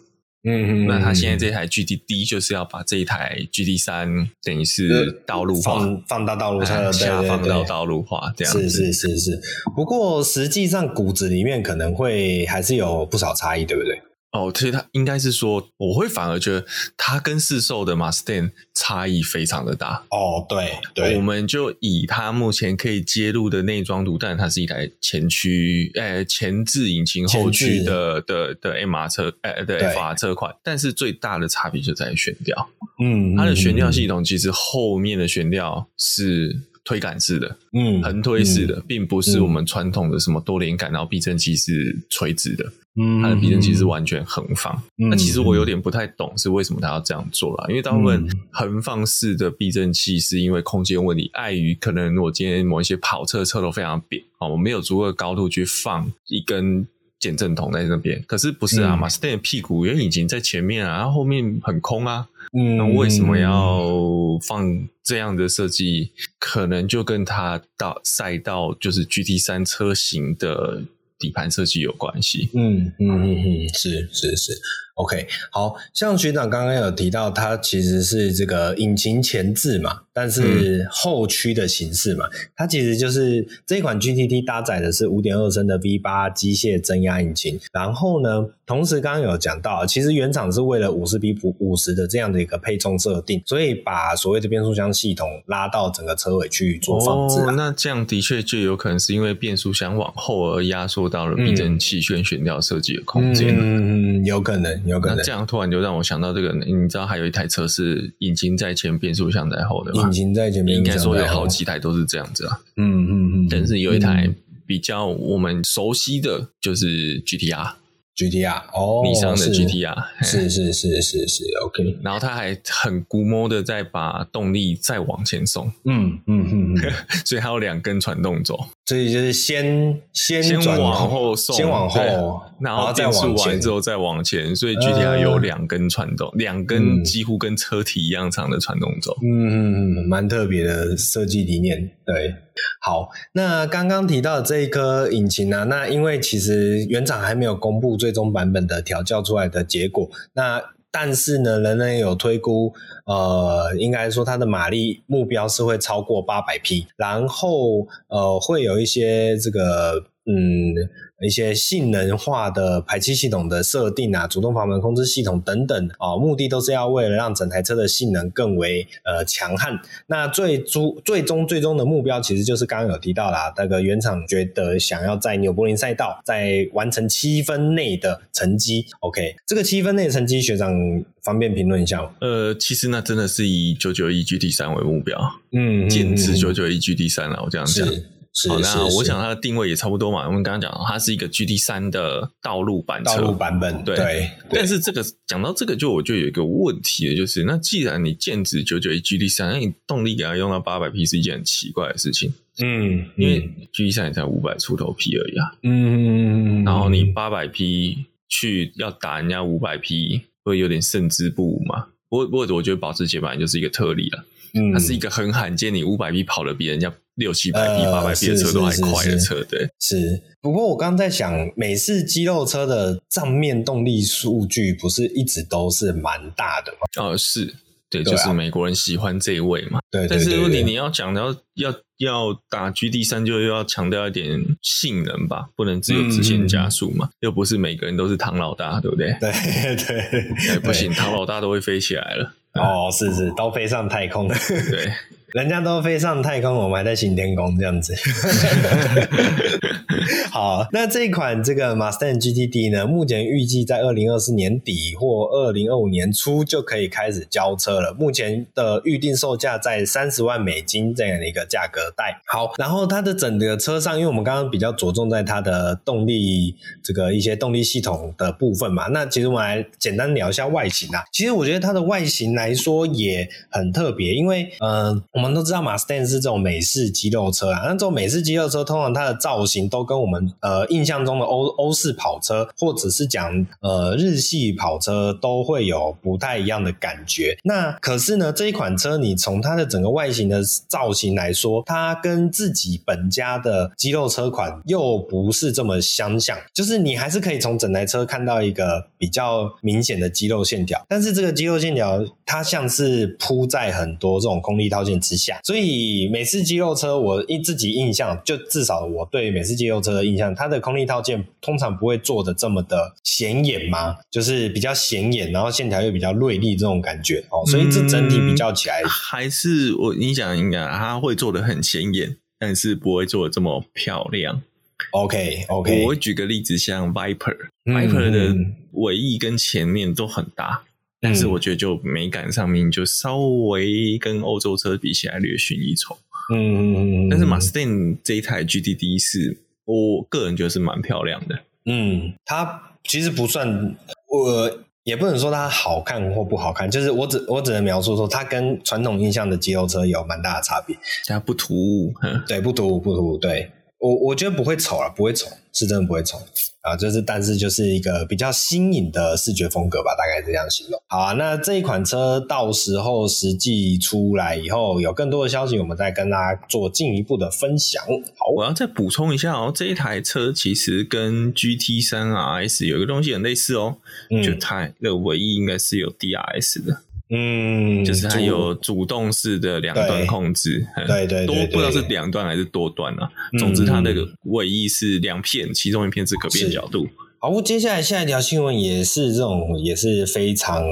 那他现在这台 GTD 就是要把这一台 GT 三等于是道路化，放放到道路上，下放到道路化这样子。是是是是，不过实际上骨子里面可能会还是有不少差异，对不对？哦，其实他应该是说，我会反而觉得它跟市售的 Mustang 差异非常的大。哦，对对，我们就以它目前可以接入的内装图，但它是一台前驱，呃，前置引擎后驱的的的 MR 车，呃，的 FR 车款。但是最大的差别就在于悬吊，嗯，它的悬吊系统其实后面的悬吊是推杆式的，嗯，横推式的，并不是我们传统的什么多连杆，然后避震器是垂直的。嗯，它的避震器是完全横放。嗯、那其实我有点不太懂是为什么它要这样做啦，因为大部分横放式的避震器是因为空间问题，碍于可能我今天某一些跑车车头非常扁啊，我没有足够的高度去放一根减震筒在那边。可是不是啊，马自达的屁股原因已经在前面啊，然后后面很空啊。嗯，那为什么要放这样的设计？可能就跟它到赛道就是 GT 三车型的。底盘设计有关系，嗯嗯嗯嗯，是是是。OK，好像学长刚刚有提到，它其实是这个引擎前置嘛，但是后驱的形式嘛，嗯、它其实就是这一款 GTT 搭载的是五点二升的 V 八机械增压引擎，然后呢，同时刚刚有讲到，其实原厂是为了五十比五十的这样的一个配重设定，所以把所谓的变速箱系统拉到整个车尾去做放置、啊哦。那这样的确就有可能是因为变速箱往后而压缩到了避震器旋悬吊设计的空间。嗯，有可能。有可能，那这样突然就让我想到这个，你知道还有一台车是引擎在前，变速箱在后的吗？引擎在前面，应该说有好几台都是这样子啊。嗯嗯嗯，但是有一台比较我们熟悉的就是 GTR。GTR 哦，尼桑的 GTR 是是是是是 OK，然后他还很估摸的在把动力再往前送，嗯嗯嗯，所以还有两根传动轴，所以就是先先先往后送，先往后，然后再往前之后再往前，所以具体上有两根传动，两根几乎跟车体一样长的传动轴，嗯嗯嗯，蛮特别的设计理念，对。好，那刚刚提到的这一颗引擎呢、啊？那因为其实原厂还没有公布最终版本的调教出来的结果，那但是呢，人人有推估，呃，应该说它的马力目标是会超过八百匹，然后呃，会有一些这个嗯。一些性能化的排气系统的设定啊，主动阀门控制系统等等哦，目的都是要为了让整台车的性能更为呃强悍。那最终最终最终的目标，其实就是刚刚有提到啦，那个原厂觉得想要在纽柏林赛道在完成七分内的成绩。OK，这个七分内的成绩，学长方便评论一下吗？呃，其实那真的是以九九一 GT 三为目标，嗯，减脂九九一 GT 三了，我这样讲。是好，那我想它的定位也差不多嘛。我们刚刚讲，它是一个 GT 三的道路版车，道路版本，对。对但是这个讲到这个，就我就有一个问题了，就是那既然你剑指991 GT 三，那你动力给它用到八百匹是一件很奇怪的事情。嗯，因为 GT 三也才五百出头匹而已啊。嗯，然后你八百匹去要打人家五百匹，会有点胜之不武嘛。不过，不过我觉得保时捷本来就是一个特例了。嗯，它是一个很罕见，你五百匹跑得比人家六七百匹、八百匹的车都还快的车，对。是，不过我刚刚在想，美式肌肉车的账面动力数据不是一直都是蛮大的吗？哦，是，对，就是美国人喜欢这一位嘛。对，但是如果你你要讲要要要打 G D 三，就又要强调一点性能吧，不能只有直线加速嘛，又不是每个人都是唐老大，对不对？对对，不行，唐老大都会飞起来了。哦，是是，都飞上太空了。对，人家都飞上太空，我们还在行天宫这样子。好，那这一款这个 Mustang GTD 呢，目前预计在二零二四年底或二零二五年初就可以开始交车了。目前的预定售价在三十万美金这样的一个价格带。好，然后它的整个车上，因为我们刚刚比较着重在它的动力这个一些动力系统的部分嘛，那其实我们来简单聊一下外形啊。其实我觉得它的外形来说也很特别，因为呃，我我们都知道 Mustang 是这种美式肌肉车啊，那这种美式肌肉车通常它的造型都跟我们呃印象中的欧欧式跑车，或者是讲呃日系跑车都会有不太一样的感觉。那可是呢，这一款车你从它的整个外形的造型来说，它跟自己本家的肌肉车款又不是这么相像，就是你还是可以从整台车看到一个比较明显的肌肉线条，但是这个肌肉线条它像是铺在很多这种空力套件之下，所以美式肌肉车我一自己印象，就至少我对美式肌肉车的印象，它的空力套件通常不会做的这么的显眼嘛，就是比较显眼，然后线条又比较锐利这种感觉。哦，所以这整体比较起来，嗯、还是我你想应该它会做的很显眼，但是不会做的这么漂亮。OK OK，我会举个例子，像 Viper，Viper、嗯、Viper 的尾翼跟前面都很大，嗯、但是我觉得就美感上面就稍微跟欧洲车比起来略逊一筹。嗯，但是 Mustang 这一台 GTD 是我个人觉得是蛮漂亮的。嗯，它其实不算，我也不能说它好看或不好看，就是我只我只能描述说它跟传统印象的肌肉车有蛮大的差别。它不突兀，对，不突兀，不突兀，对。我我觉得不会丑啊，不会丑，是真的不会丑啊，就是但是就是一个比较新颖的视觉风格吧，大概这样形容。好啊，那这一款车到时候实际出来以后，有更多的消息，我们再跟大家做进一步的分享。好，我要再补充一下哦，这一台车其实跟 GT 三 RS 有一个东西很类似哦，嗯、就它的唯一应该是有 DRS 的。嗯，就是它有主动式的两段控制，对对，多不知道是两段还是多段啊。嗯、总之，它那个尾翼是两片，其中一片是可变角度。好，接下来下一条新闻也是这种，也是非常。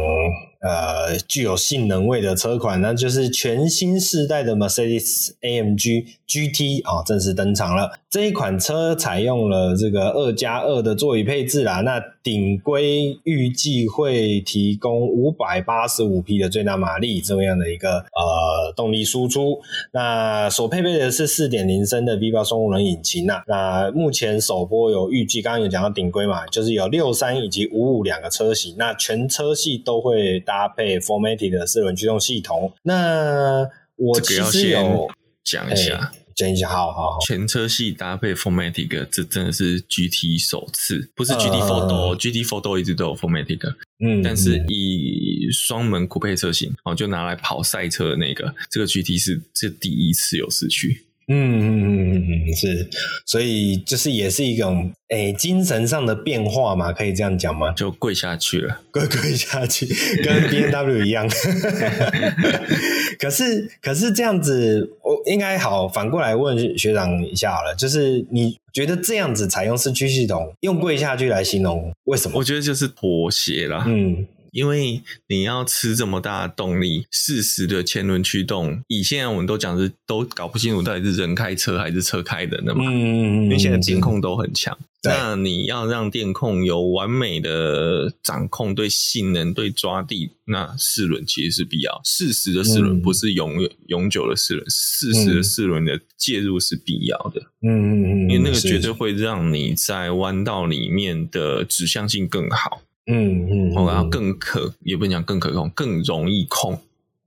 呃，具有性能味的车款，那就是全新世代的 Mercedes-AMG GT 啊，正式登场了。这一款车采用了这个二加二的座椅配置啦，那顶规预计会提供五百八十五匹的最大马力这么样的一个呃动力输出。那所配备的是四点零升的 V8 双涡轮引擎呐。那目前首波有预计，刚刚有讲到顶规嘛，就是有六三以及五五两个车型，那全车系都会。搭配 Formatic 的四轮驱动系统，那我其实有讲一下，讲、欸、一下，好好好，全车系搭配 Formatic，这真的是 GT 首次，不是 GT Four Door 一直都有 Formatic，嗯，但是以双门酷配车型，哦，就拿来跑赛车的那个，这个 GT 是是第一次有四驱。嗯嗯嗯嗯，是，所以就是也是一种诶、精神上的变化嘛，可以这样讲吗？就跪下去了，跪跪下去，跟 B N W 一样。可是可是这样子，我应该好反过来问学长一下好了，就是你觉得这样子采用四驱系统，用跪下去来形容，为什么？我觉得就是妥协啦。嗯。因为你要吃这么大的动力，适时的前轮驱动，以现在我们都讲是都搞不清楚到底是人开车还是车开的那嘛。嗯，因为现在监控都很强，那你要让电控有完美的掌控，对性能、对抓地，那四轮其实是必要。适时的四轮不是永远永久的四轮，适时的四轮的介入是必要的。嗯嗯嗯，因为那个绝对会让你在弯道里面的指向性更好。嗯嗯，然后更可也不能讲更可控，更容易控。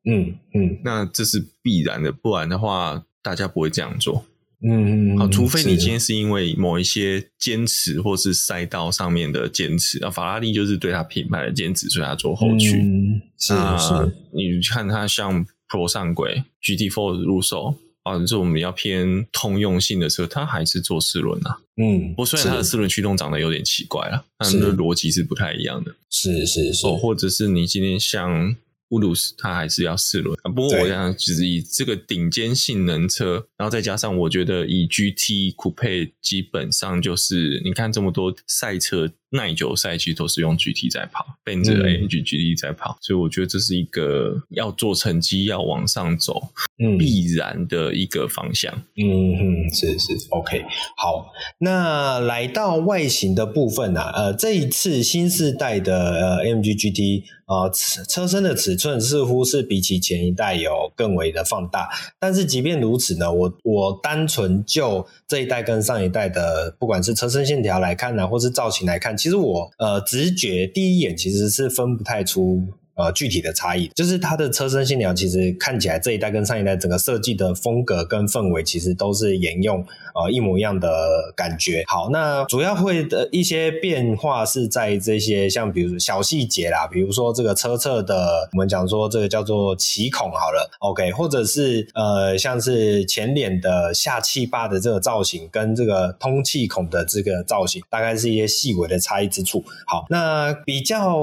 嗯嗯，那这是必然的，不然的话大家不会这样做。嗯嗯，好，除非你今天是因为某一些坚持，或是赛道上面的坚持啊，法拉利就是对他品牌的坚持，所以他做后驱。嗯，是是，你看他像 Pro 上轨 GT4 入手。啊，这种我们要偏通用性的车，它还是做四轮啊。嗯，不过虽然它的四轮驱动长得有点奇怪了，但是逻辑是不太一样的。是是是，哦，或者是你今天像。乌鲁斯它还是要四轮啊，不过我想只是以这个顶尖性能车，然后再加上我觉得以 GT Coupe 基本上就是你看这么多赛车耐久赛其实都是用 GT 在跑，Benz AMG GT 在跑，所以我觉得这是一个要做成绩要往上走，嗯，必然的一个方向。嗯哼，是是 OK 好，那来到外形的部分啊，呃，这一次新世代的呃 AMG GT 啊、呃，车身的尺。尺寸似乎是比起前一代有更为的放大，但是即便如此呢，我我单纯就这一代跟上一代的，不管是车身线条来看呢，或是造型来看，其实我呃直觉第一眼其实是分不太出呃具体的差异，就是它的车身线条其实看起来这一代跟上一代整个设计的风格跟氛围其实都是沿用呃一模一样的感觉。好，那主要会的一些变化是在这些像比如说小细节啦，比如说这个车侧的我们讲说这个叫做鳍孔好了，OK，或者是呃像是前脸的下气坝的这个造型跟这个通气孔的这个造型，大概是一些细微的差异之处。好，那比较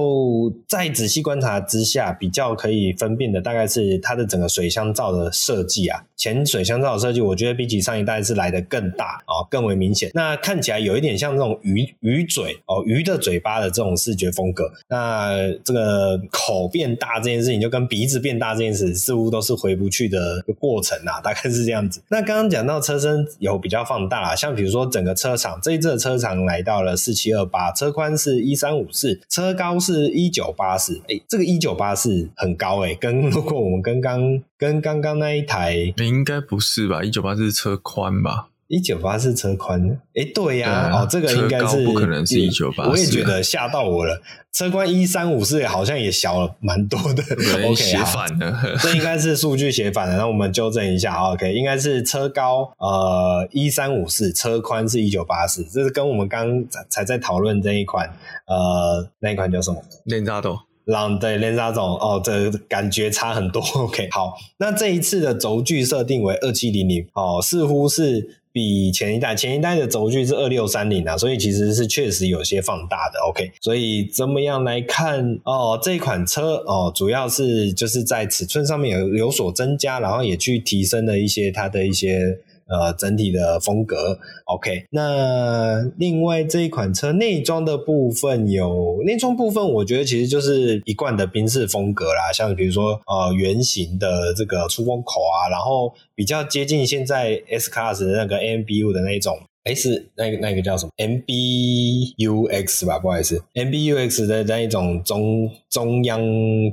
再仔细观察之下，比较可以分辨的大概是它的整个水箱罩的设计啊，前水箱罩的设计，我觉得比起上一代是来的更大啊，更为明显。那看起来有一点像这种鱼鱼嘴哦，鱼的嘴巴的这种视觉风格。那这个口变大这件事情，就跟鼻子变大这件事，似乎都是回不去的过程啊，大概是这样子。那刚刚讲到车身有比较放大，啊像比如说整个车长，这一次的车长来到了四七二八，车宽是一三五四，车高是一九八四。哎，这个一九八四很高哎、欸，跟如果我们跟刚跟刚刚那一台，应该不是吧？一九八四是车宽吧？一九八四车宽，哎，对呀、啊，啊、哦，这个应该是不可能是一九八四，我也觉得吓到我了。车宽一三五四好像也小了蛮多的，OK，写反了，这应该是数据写反了，那我们纠正一下，OK，应该是车高呃一三五四，车宽是一九八四，这是跟我们刚才才在讨论这一款呃那一款叫什么？练扎斗，朗对练扎总哦，这、感觉差很多，OK，好，那这一次的轴距设定为二七零零，哦，似乎是。比前一代，前一代的轴距是二六三零啊，所以其实是确实有些放大的。OK，所以怎么样来看哦？这款车哦，主要是就是在尺寸上面有有所增加，然后也去提升了一些它的一些。呃，整体的风格，OK。那另外这一款车内装的部分有内装部分，我觉得其实就是一贯的宾士风格啦，像比如说呃圆形的这个出风口啊，然后比较接近现在 S Class 的那个 AMBU 的那种。哎，是那个那个叫什么？MBUX 吧，不好意思，MBUX 的那一种中中央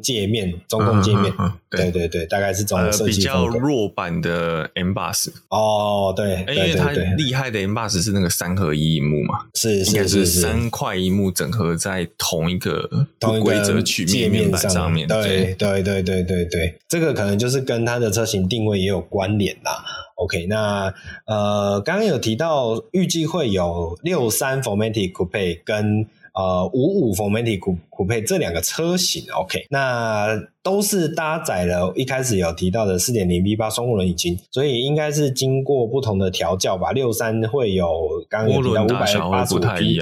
界面、中控界面，嗯嗯嗯、对。对对，大概是这种设计、呃、比较弱版的 M Bus 哦，对，因为它厉害的 M Bus 是那个三合一萤幕嘛，是是应该是三块一幕整合在同一个同规则曲面面板上面，对对对。对对对对，这个可能就是跟它的车型定位也有关联啦。OK，那呃，刚刚有提到预计会有六三 Formatic Coupe 跟呃五五 Formatic Coupe 这两个车型，OK，那都是搭载了一开始有提到的四点零 V 八双涡轮引擎，所以应该是经过不同的调教吧。六三会有刚刚有提到五百八十五匹。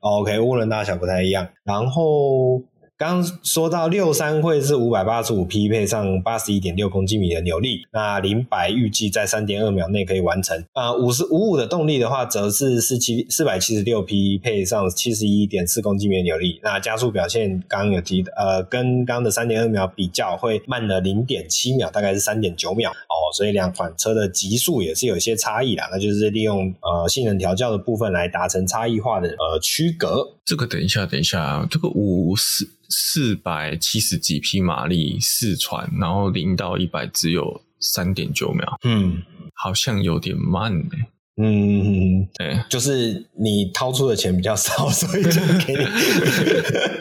OK，涡轮大小不太一样，然后。刚说到六三会是五百八十五匹配上八十一点六公斤米的扭力，那零百预计在三点二秒内可以完成。啊，五十五五的动力的话，则是四七四百七十六匹配上七十一点四公斤米的扭力，那加速表现刚刚有提，呃，跟刚的三点二秒比较会慢了零点七秒，大概是三点九秒哦，所以两款车的极速也是有一些差异啦，那就是利用呃性能调教的部分来达成差异化的呃区隔。这个等一下，等一下，这个五四。四百七十几匹马力，四传，然后零到一百只有三点九秒，嗯，好像有点慢呢。嗯，对，就是你掏出的钱比较少，所以就给你。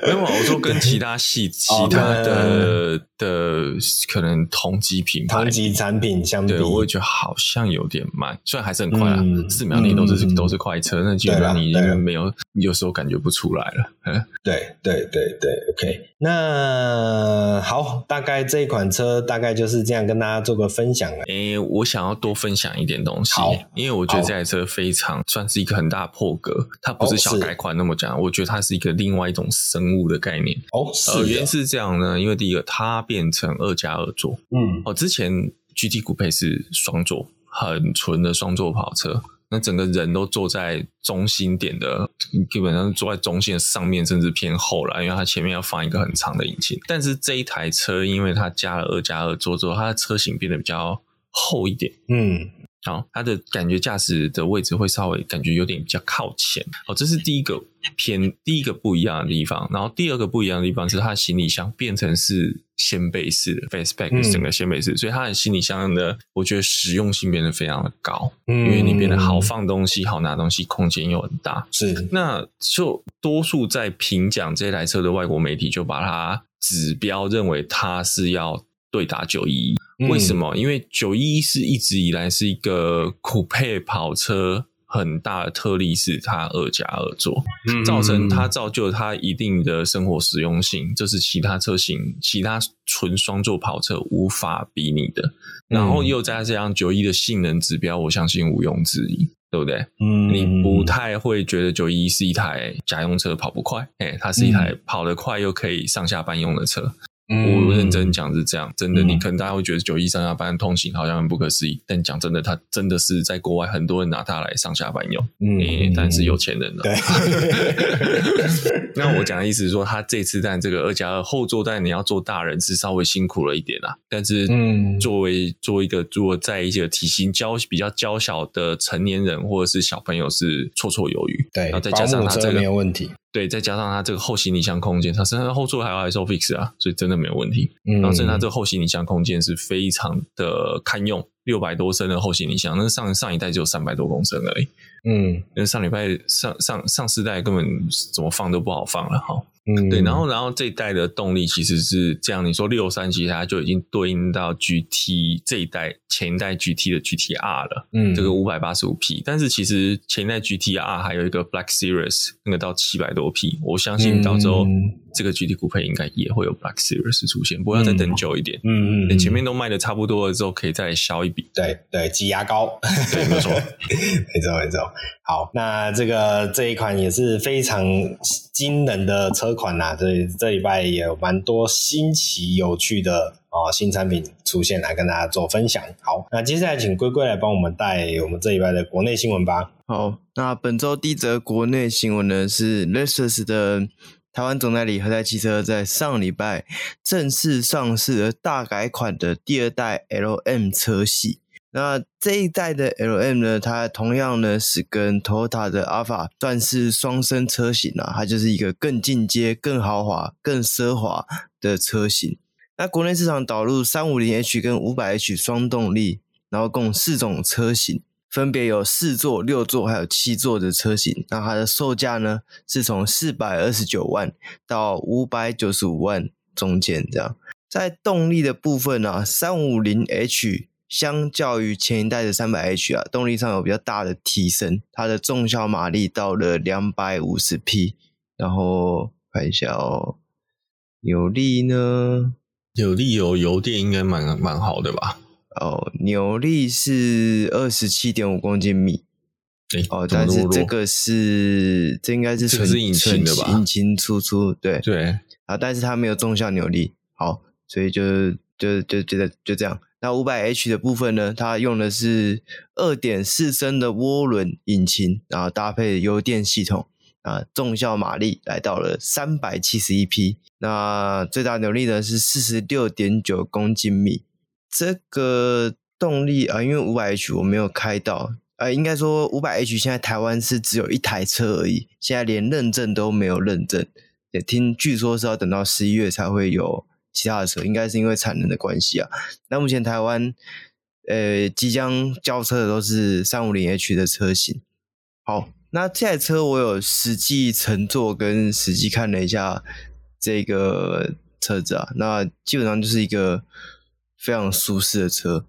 没有，我说跟其他系 其他的的可能同级品牌、同级产品相比，对，我也觉得好像有点慢，虽然还是很快啊，四秒内都是都是快车，那基本上你没有，有时候感觉不出来了。嗯，对对对对，OK。那好，大概这一款车大概就是这样跟大家做个分享了。诶，我想要多分享一点东西，因为我觉得。这台车非常算是一个很大破格，它不是小改款那么讲，哦、我觉得它是一个另外一种生物的概念。哦，是呃，原因是这样呢，因为第一个它变成二加二座，嗯，哦，之前 GT 酷配是双座，很纯的双座跑车，那整个人都坐在中心点的，基本上坐在中心的上面，甚至偏后了，因为它前面要放一个很长的引擎。但是这一台车，因为它加了二加二座之后，它的车型变得比较厚一点，嗯。好，它的感觉驾驶的位置会稍微感觉有点比较靠前。哦，这是第一个偏第一个不一样的地方。然后第二个不一样的地方是它的行李箱变成是掀背式的 face back 整个掀背式，嗯、所以它的行李箱的我觉得实用性变得非常的高，嗯、因为你变得好放东西、好拿东西，空间又很大。是，那就多数在评奖这台车的外国媒体就把它指标认为它是要对打九一一。为什么？因为九一一是一直以来是一个酷配跑车很大的特例，是它二加二座，造成它造就它一定的生活实用性，这是其他车型、其他纯双座跑车无法比拟的。然后又加上九一的性能指标，我相信毋庸置疑。对不对？嗯，你不太会觉得九一一是一台家用车跑不快，哎，它是一台跑得快又可以上下班用的车。我认真讲是这样，真的，你可能大家会觉得九一上下班通勤好像很不可思议，但讲真的，它真的是在国外很多人拿它来上下班用，嗯，但是有钱人了。对，那我讲的意思是说，他这次但这个二加二后座，但你要做大人是稍微辛苦了一点啊。但是，嗯，作为做一个做在一些体型娇比较娇小的成年人或者是小朋友是绰绰有余。对，然后再加上它这个没有问题。对，再加上它这个后行李箱空间，它身上后座还有 ISOFIX 啊，所以真的没有问题。嗯，然后甚至它这个后行李箱空间是非常的堪用，六百多升的后行李箱，那上上一代只有三百多公升而已。嗯，那上礼拜上上上四代根本怎么放都不好放了哈。嗯，对，然后然后这一代的动力其实是这样，你说六三其实它就已经对应到 GT 这一代前一代 GT 的 GTR 了，嗯，这个五百八十五匹，但是其实前一代 GTR 还有一个 Black Series 那个到七百多匹，我相信到时候这个 GT 酷配应该也会有 Black Series 出现，不过要再等久一点，嗯嗯，等前面都卖的差不多了之后，可以再削一笔，对对，挤牙膏，对，没 错，没错没错，好，那这个这一款也是非常惊人的车款呐、啊，这这礼拜也有蛮多新奇有趣的哦新产品出现来跟大家做分享。好，那接下来请龟龟来帮我们带我们这礼拜的国内新闻吧。好，那本周第一则国内新闻呢是 Lexus 的台湾总代理和泰汽车在上礼拜正式上市了大改款的第二代 LM 车系。那这一代的 LM 呢，它同样呢是跟 Toyota 的 Alpha 算是双生车型啊，它就是一个更进阶、更豪华、更奢华的车型。那国内市场导入 350h 跟 500h 双动力，然后共四种车型，分别有四座、六座还有七座的车型。那它的售价呢是从四百二十九万到五百九十五万中间这样。在动力的部分呢，350h 相较于前一代的三百 H 啊，动力上有比较大的提升，它的重效马力到了两百五十匹，然后看一下哦，扭力呢？扭力有油电应该蛮蛮好的吧？哦，扭力是二十七点五公斤米，欸、哦，但是这个是这应该是纯是引擎的吧？引擎输出对对啊，但是它没有重效扭力，好，所以就就就觉得就这样。那五百 H 的部分呢，它用的是二点四升的涡轮引擎，然后搭配油电系统啊，重效马力来到了三百七十一匹，那最大扭力呢是四十六点九公斤米。这个动力啊，因为五百 H 我没有开到，呃，应该说五百 H 现在台湾是只有一台车而已，现在连认证都没有认证，也听据说是要等到十一月才会有。其他的车应该是因为产能的关系啊。那目前台湾呃即将交车的都是三五零 H 的车型。好，那这台车我有实际乘坐跟实际看了一下这个车子啊，那基本上就是一个非常舒适的车，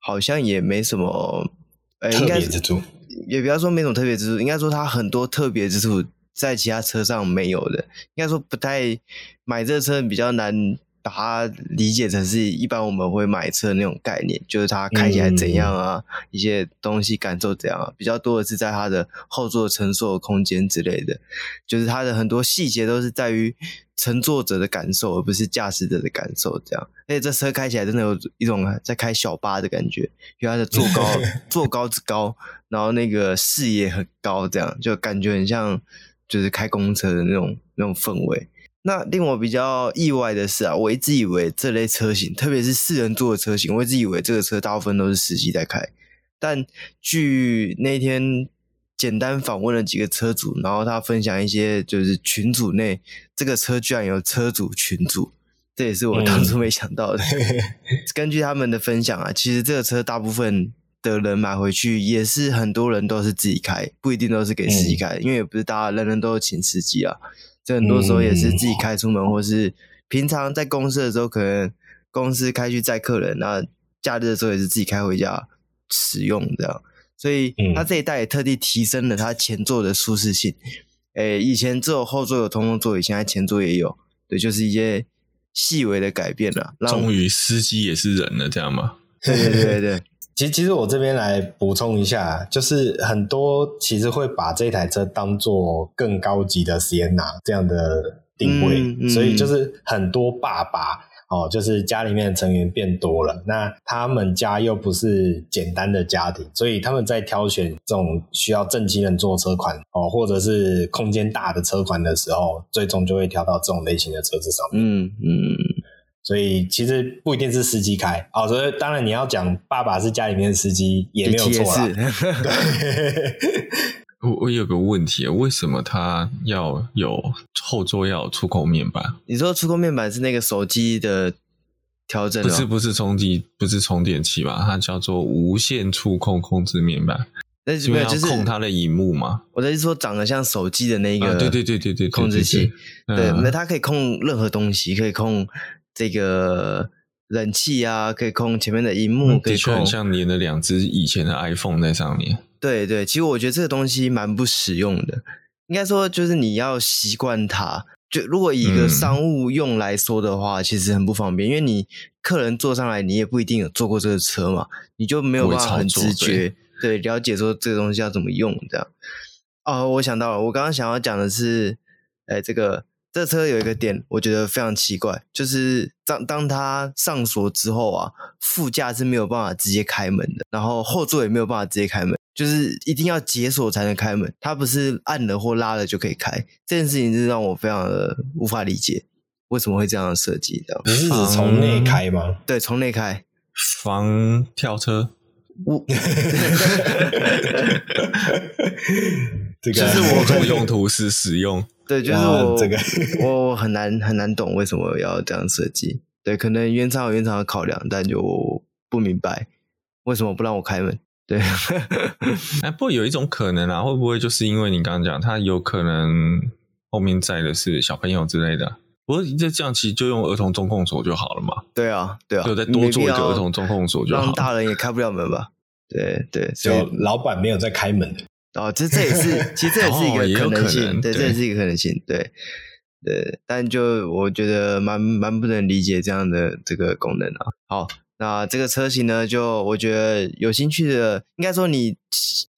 好像也没什么呃特别之处，也不要说没什么特别之处，应该说它很多特别之处在其他车上没有的，应该说不太买这车比较难。把它理解成是一般我们会买车的那种概念，就是它开起来怎样啊，嗯、一些东西感受怎样啊，比较多的是在它的后座乘坐空间之类的，就是它的很多细节都是在于乘坐者的感受，而不是驾驶者的感受这样。而且这车开起来真的有一种在开小巴的感觉，因为它的坐高 坐高之高，然后那个视野很高，这样就感觉很像就是开公车的那种那种氛围。那令我比较意外的是啊，我一直以为这类车型，特别是四人座的车型，我一直以为这个车大部分都是司机在开。但据那天简单访问了几个车主，然后他分享一些就是群组内这个车居然有车主群组，这也是我当初没想到的。嗯、根据他们的分享啊，其实这个车大部分的人买回去也是很多人都是自己开，不一定都是给司机开，嗯、因为也不是大家人人都有请司机啊。这很多时候也是自己开出门，或是平常在公司的时候，可能公司开去载客人，那假日的时候也是自己开回家使用这样。所以它这一代也特地提升了它前座的舒适性。诶、欸，以前只有后座有通风座椅，现在前座也有。对，就是一些细微的改变了。终于司机也是人了，这样吗？对对对对对。其实，其实我这边来补充一下，就是很多其实会把这台车当做更高级的 Sienna 这样的定位，嗯嗯、所以就是很多爸爸哦，就是家里面的成员变多了，那他们家又不是简单的家庭，所以他们在挑选这种需要正经人座车款哦，或者是空间大的车款的时候，最终就会挑到这种类型的车子上面。嗯嗯。所以其实不一定是司机开哦，所以当然你要讲爸爸是家里面的司机也没有错啦。我我有个问题，为什么它要有后座要有触控面板？你说触控面板是那个手机的调整？不是，不是充机，不是充电器吧？它叫做无线触控控制面板。那是没有，就是控它的荧幕嘛？我的意思说，长得像手机的那个，对对对对对，控制器。对，那它可以控任何东西，可以控。这个冷气啊，可以控前面的荧幕，可以控，很像连了两只以前的 iPhone 在上面。对对，其实我觉得这个东西蛮不实用的。应该说，就是你要习惯它。就如果以一个商务用来说的话，嗯、其实很不方便，因为你客人坐上来，你也不一定有坐过这个车嘛，你就没有办法很直觉对，对了解说这个东西要怎么用这样。哦，我想到了，我刚刚想要讲的是，哎，这个。这车有一个点，我觉得非常奇怪，就是当当它上锁之后啊，副驾是没有办法直接开门的，然后后座也没有办法直接开门，就是一定要解锁才能开门，它不是按了或拉了就可以开。这件事情是让我非常的无法理解，为什么会这样的设计？这样你是指从内开吗？对，从内开，防跳车。我这个就是我主用途是使用。对，就是我这个我很难很难懂为什么要这样设计。对，可能原厂有原厂的考量，但就不明白为什么不让我开门。对，哎，不过有一种可能啊，会不会就是因为你刚刚讲，他有可能后面载的是小朋友之类的？不过这这样其实就用儿童中控锁就好了嘛。对啊，对啊，就再多做一个儿童中控锁就好了。让大人也开不了门吧？对对，就老板没有在开门的。哦，这这也是，其实这也是一个可能性，哦、能对，对这也是一个可能性，对对。但就我觉得蛮蛮不能理解这样的这个功能啊。好，那这个车型呢，就我觉得有兴趣的，应该说你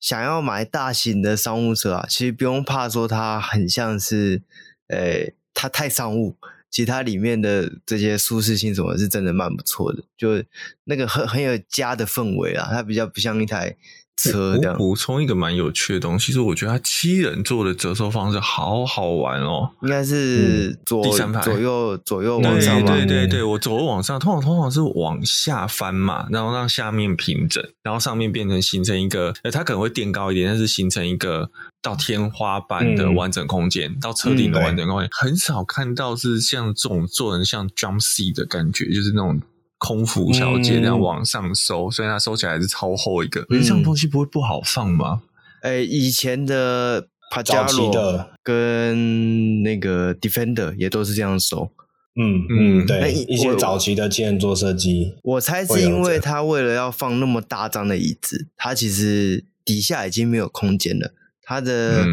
想要买大型的商务车啊，其实不用怕说它很像是，诶，它太商务，其实它里面的这些舒适性什么是真的蛮不错的，就那个很很有家的氛围啊，它比较不像一台。车这样，补充一个蛮有趣的东西，其实我觉得它七人座的折收方式好好玩哦。应该是左、嗯、第三排左右 左右往上对对对对，我左右往上，通常通常是往下翻嘛，然后让下面平整，然后上面变成形成一个，呃，它可能会垫高一点，但是形成一个到天花板的完整空间，嗯、到车顶的完整空间，嗯、很少看到是像这种做人像 jump seat 的感觉，就是那种。空服小姐这样往上收，嗯、所以它收起来是超厚一个。可是这样东西不会不好放吗？哎、欸，以前的帕加罗跟那个 Defender 也都是这样收。嗯嗯，对，欸、一些早期的七人座设计，我猜是因为它为了要放那么大张的椅子，它其实底下已经没有空间了。它的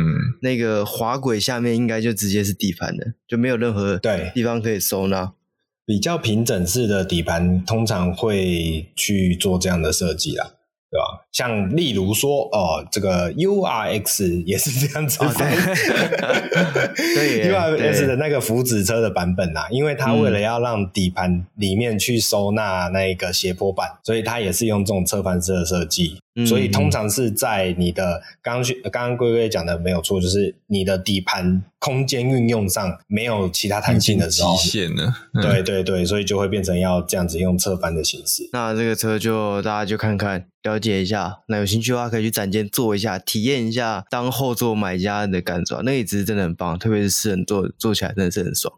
那个滑轨下面应该就直接是地盘了，就没有任何对地方可以收纳。比较平整式的底盘通常会去做这样的设计啦，对吧？像例如说，哦，这个 URX 也是这样子，URX 的那个福祉车的版本啊，因为它为了要让底盘里面去收纳那个斜坡板，所以它也是用这种侧翻式的设计。所以通常是在你的刚刚刚刚龟龟讲的没有错，就是你的底盘空间运用上没有其他弹性的时候，极限了。嗯、对对对，所以就会变成要这样子用侧翻的形式。那这个车就大家就看看了解一下，那有兴趣的话可以去展间坐一下，体验一下当后座买家的感受。那椅子真的很棒，特别是四人坐坐起来真的是很爽。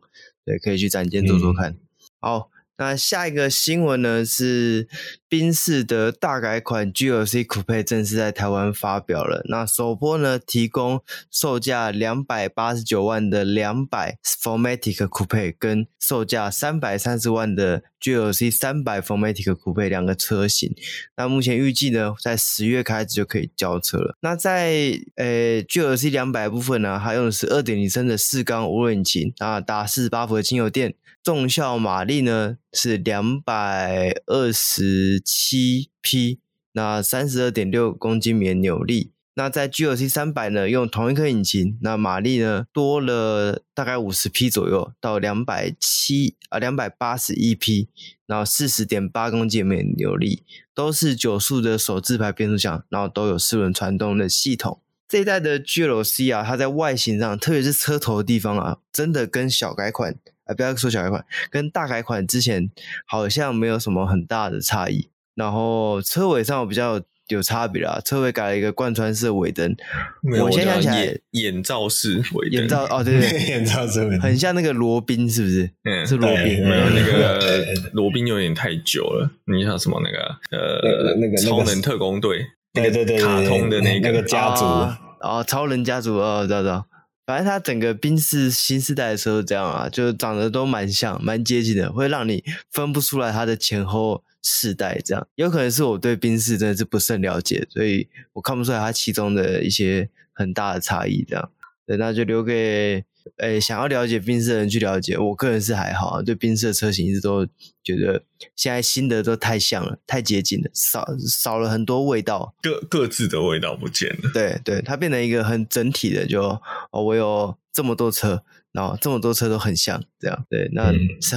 对，可以去展间坐坐看。嗯、好。那下一个新闻呢是宾士的大改款 GLC Coupe 正式在台湾发表了。那首波呢提供售价两百八十九万的两百 Formatic Coupe 跟售价三百三十万的 GLC 三百 Formatic Coupe 两个车型。那目前预计呢在十月开始就可以交车了。那在呃 GLC 两百部分呢，它用的是二点零升的四缸涡轮引擎啊，达四十八伏的轻油电。重效马力呢是两百二十七匹，那三十二点六公斤米扭力。那在 GLC 三百呢，用同一颗引擎，那马力呢多了大概五十匹左右，到两百七啊两百八十一匹，然后四十点八公斤米扭力，都是九速的手自排变速箱，然后都有四轮传动的系统。这一代的 GLC 啊，它在外形上，特别是车头的地方啊，真的跟小改款。啊，不要说小改款，跟大改款之前好像没有什么很大的差异。然后车尾上比较有差别啦，车尾改了一个贯穿式尾灯。我现在想起来，眼罩式尾灯。眼罩哦，对对，对，眼罩式尾灯，很像那个罗宾，是不是？嗯，是罗宾。没有那个罗宾有点太久了。你像什么那个呃那个超能特工队？对对对，卡通的那个那个家族哦，超人家族哦，知道知道。反正它整个宾士新世代的车都这样啊，就长得都蛮像、蛮接近的，会让你分不出来它的前后世代。这样有可能是我对宾士真的是不甚了解，所以我看不出来它其中的一些很大的差异。这样，对，那就留给。诶，想要了解宾士的人去了解，我个人是还好，对宾士的车型一直都觉得现在新的都太像了，太接近了，少少了很多味道，各各自的味道不见了。对对，它变成一个很整体的，就哦，我有这么多车，然后这么多车都很像，这样对，那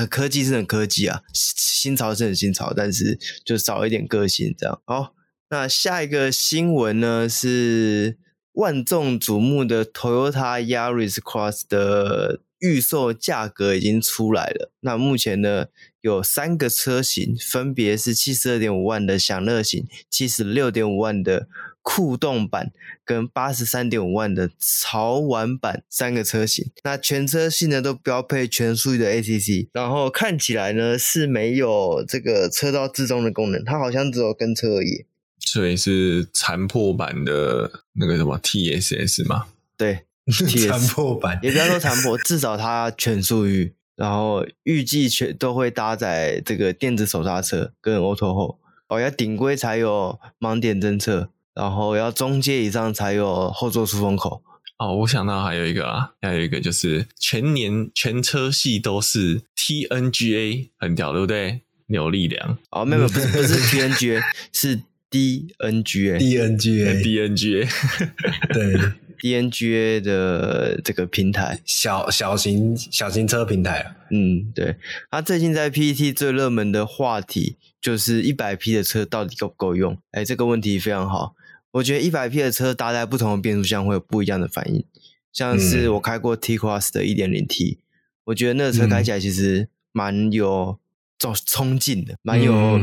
科技是很科技啊，新潮是很新潮，但是就少一点个性，这样。好，那下一个新闻呢是。万众瞩目的 Toyota Yaris Cross 的预售价格已经出来了。那目前呢，有三个车型，分别是七十二点五万的享乐型、七十六点五万的酷动版跟八十三点五万的潮玩版三个车型。那全车系呢都标配全速域的 ACC，然后看起来呢是没有这个车道自动的功能，它好像只有跟车而已。所以是残破版的那个什么 TSS 吗？对，残破版也不要说残破，至少它全速域，然后预计全都会搭载这个电子手刹车跟 Auto Hold 哦，要顶规才有盲点侦测，然后要中阶以上才有后座出风口。哦，我想到还有一个啊，还有一个就是全年全车系都是 TNGA，很屌，对不对？扭力梁哦，没有，不是不是 TNGA 是。D N G A，D N G A，D N G A，对，D N G A 的这个平台，小小型小型车平台，嗯，对。他最近在 P T 最热门的话题就是一百匹的车到底够不够用？哎，这个问题非常好。我觉得一百匹的车搭载不同的变速箱会有不一样的反应。像是我开过 T Cross 的一点零 T，我觉得那个车开起来其实蛮有冲冲劲的，蛮有。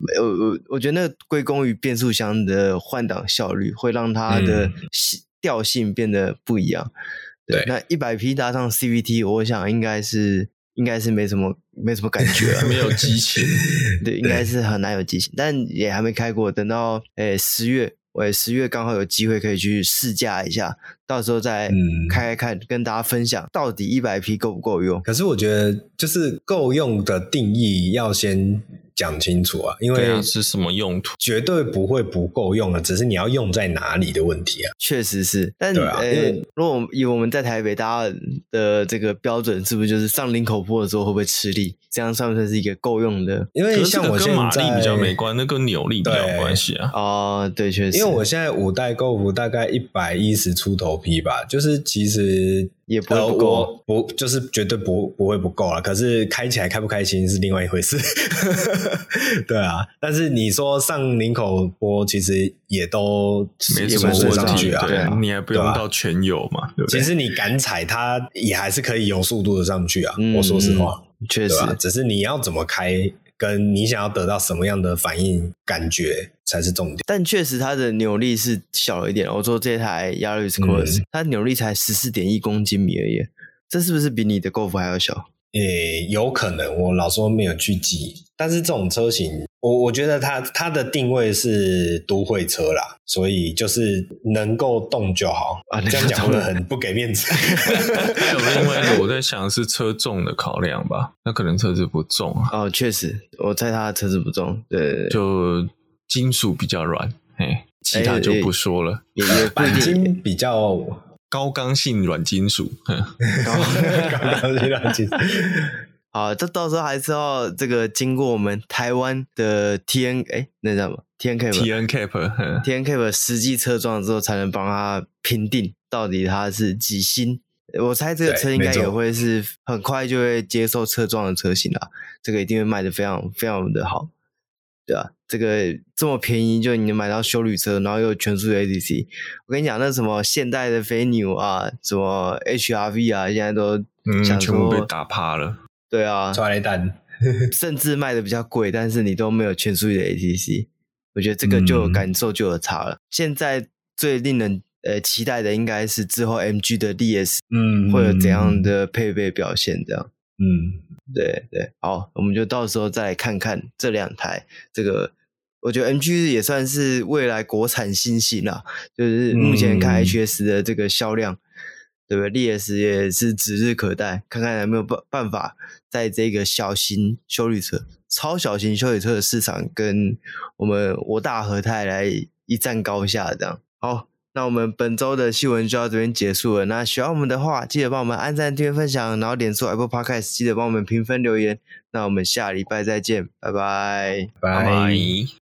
嗯我我我觉得那归功于变速箱的换挡效率，会让它的调性变得不一样。嗯、对，那一百匹搭上 CVT，我想应该是应该是没什么没什么感觉啊，没有激情。对，应该是很难有激情，但也还没开过。等到诶十月，我十月刚好有机会可以去试驾一下，到时候再开开看，嗯、跟大家分享到底一百匹够不够用。可是我觉得，就是够用的定义要先。讲清楚啊，因为是什么用途，绝对不会不够用的，只是你要用在哪里的问题啊。确实是，但对啊，欸、如果以我们在台北大家的这个标准，是不是就是上林口坡的时候会不会吃力？这样算不算是一个够用的？因为像我现在跟马力比较没关，那跟扭力比较有关系啊。哦，对，确实，因为我现在五代 Golf 大概一百一十出头匹吧，就是其实。也不会不够，呃，不就是绝对不不会不够了。可是开起来开不开心是另外一回事，对啊。但是你说上领口播，其实也都没什么问题啊，对啊，你还不用到全有嘛。对不对？其实你敢踩它，也还是可以有速度的上去啊。嗯，我说实话，确实，只是你要怎么开。跟你想要得到什么样的反应感觉才是重点，但确实它的扭力是小一点。我说这台 Yaris Cross，它扭力才十四点一公斤米而已，这是不是比你的 Golf 还要小？也有可能，我老实说没有去记。但是这种车型，我我觉得它它的定位是都会车啦，所以就是能够动就好啊。这样讲的很不给面子。还有另外一个，我在想是车重的考量吧。那可能车子不重啊。哦，确实，我猜它的车子不重。对，就金属比较软，嘿，其他就不说了。也也鈑 金比较高刚性软金属，高刚性软金属。好，这到时候还是要这个经过我们台湾的 T N 哎，那叫什么 T N Cap T N Cap T N Cap 实际车撞之后，才能帮他评定到底他是几星。我猜这个车应该也会是很快就会接受车撞的车型啦，这个一定会卖的非常非常的好，对啊，这个这么便宜就你能买到修旅车，然后又有全速的 A T C，我跟你讲，那什么现代的飞牛啊，什么 H R V 啊，现在都嗯全部被打趴了。对啊，抓雷弹，甚至卖的比较贵，但是你都没有全速域的 ATC，我觉得这个就有感受就有差了。嗯、现在最令人呃期待的应该是之后 MG 的 DS，嗯，会有怎样的配备表现？这样，嗯，对对，好，我们就到时候再来看看这两台。这个我觉得 MG 也算是未来国产新星了，就是目前看 HS 的这个销量。对不对？DS 也是指日可待，看看有没有办办法在这个小型修理车、超小型修理车的市场，跟我们我大和泰来一战高下。这样好，那我们本周的新闻就到这边结束了。那喜欢我们的话，记得帮我们按赞、订阅、分享，然后点出 Apple Podcast，记得帮我们评分留言。那我们下礼拜再见，拜拜，拜拜。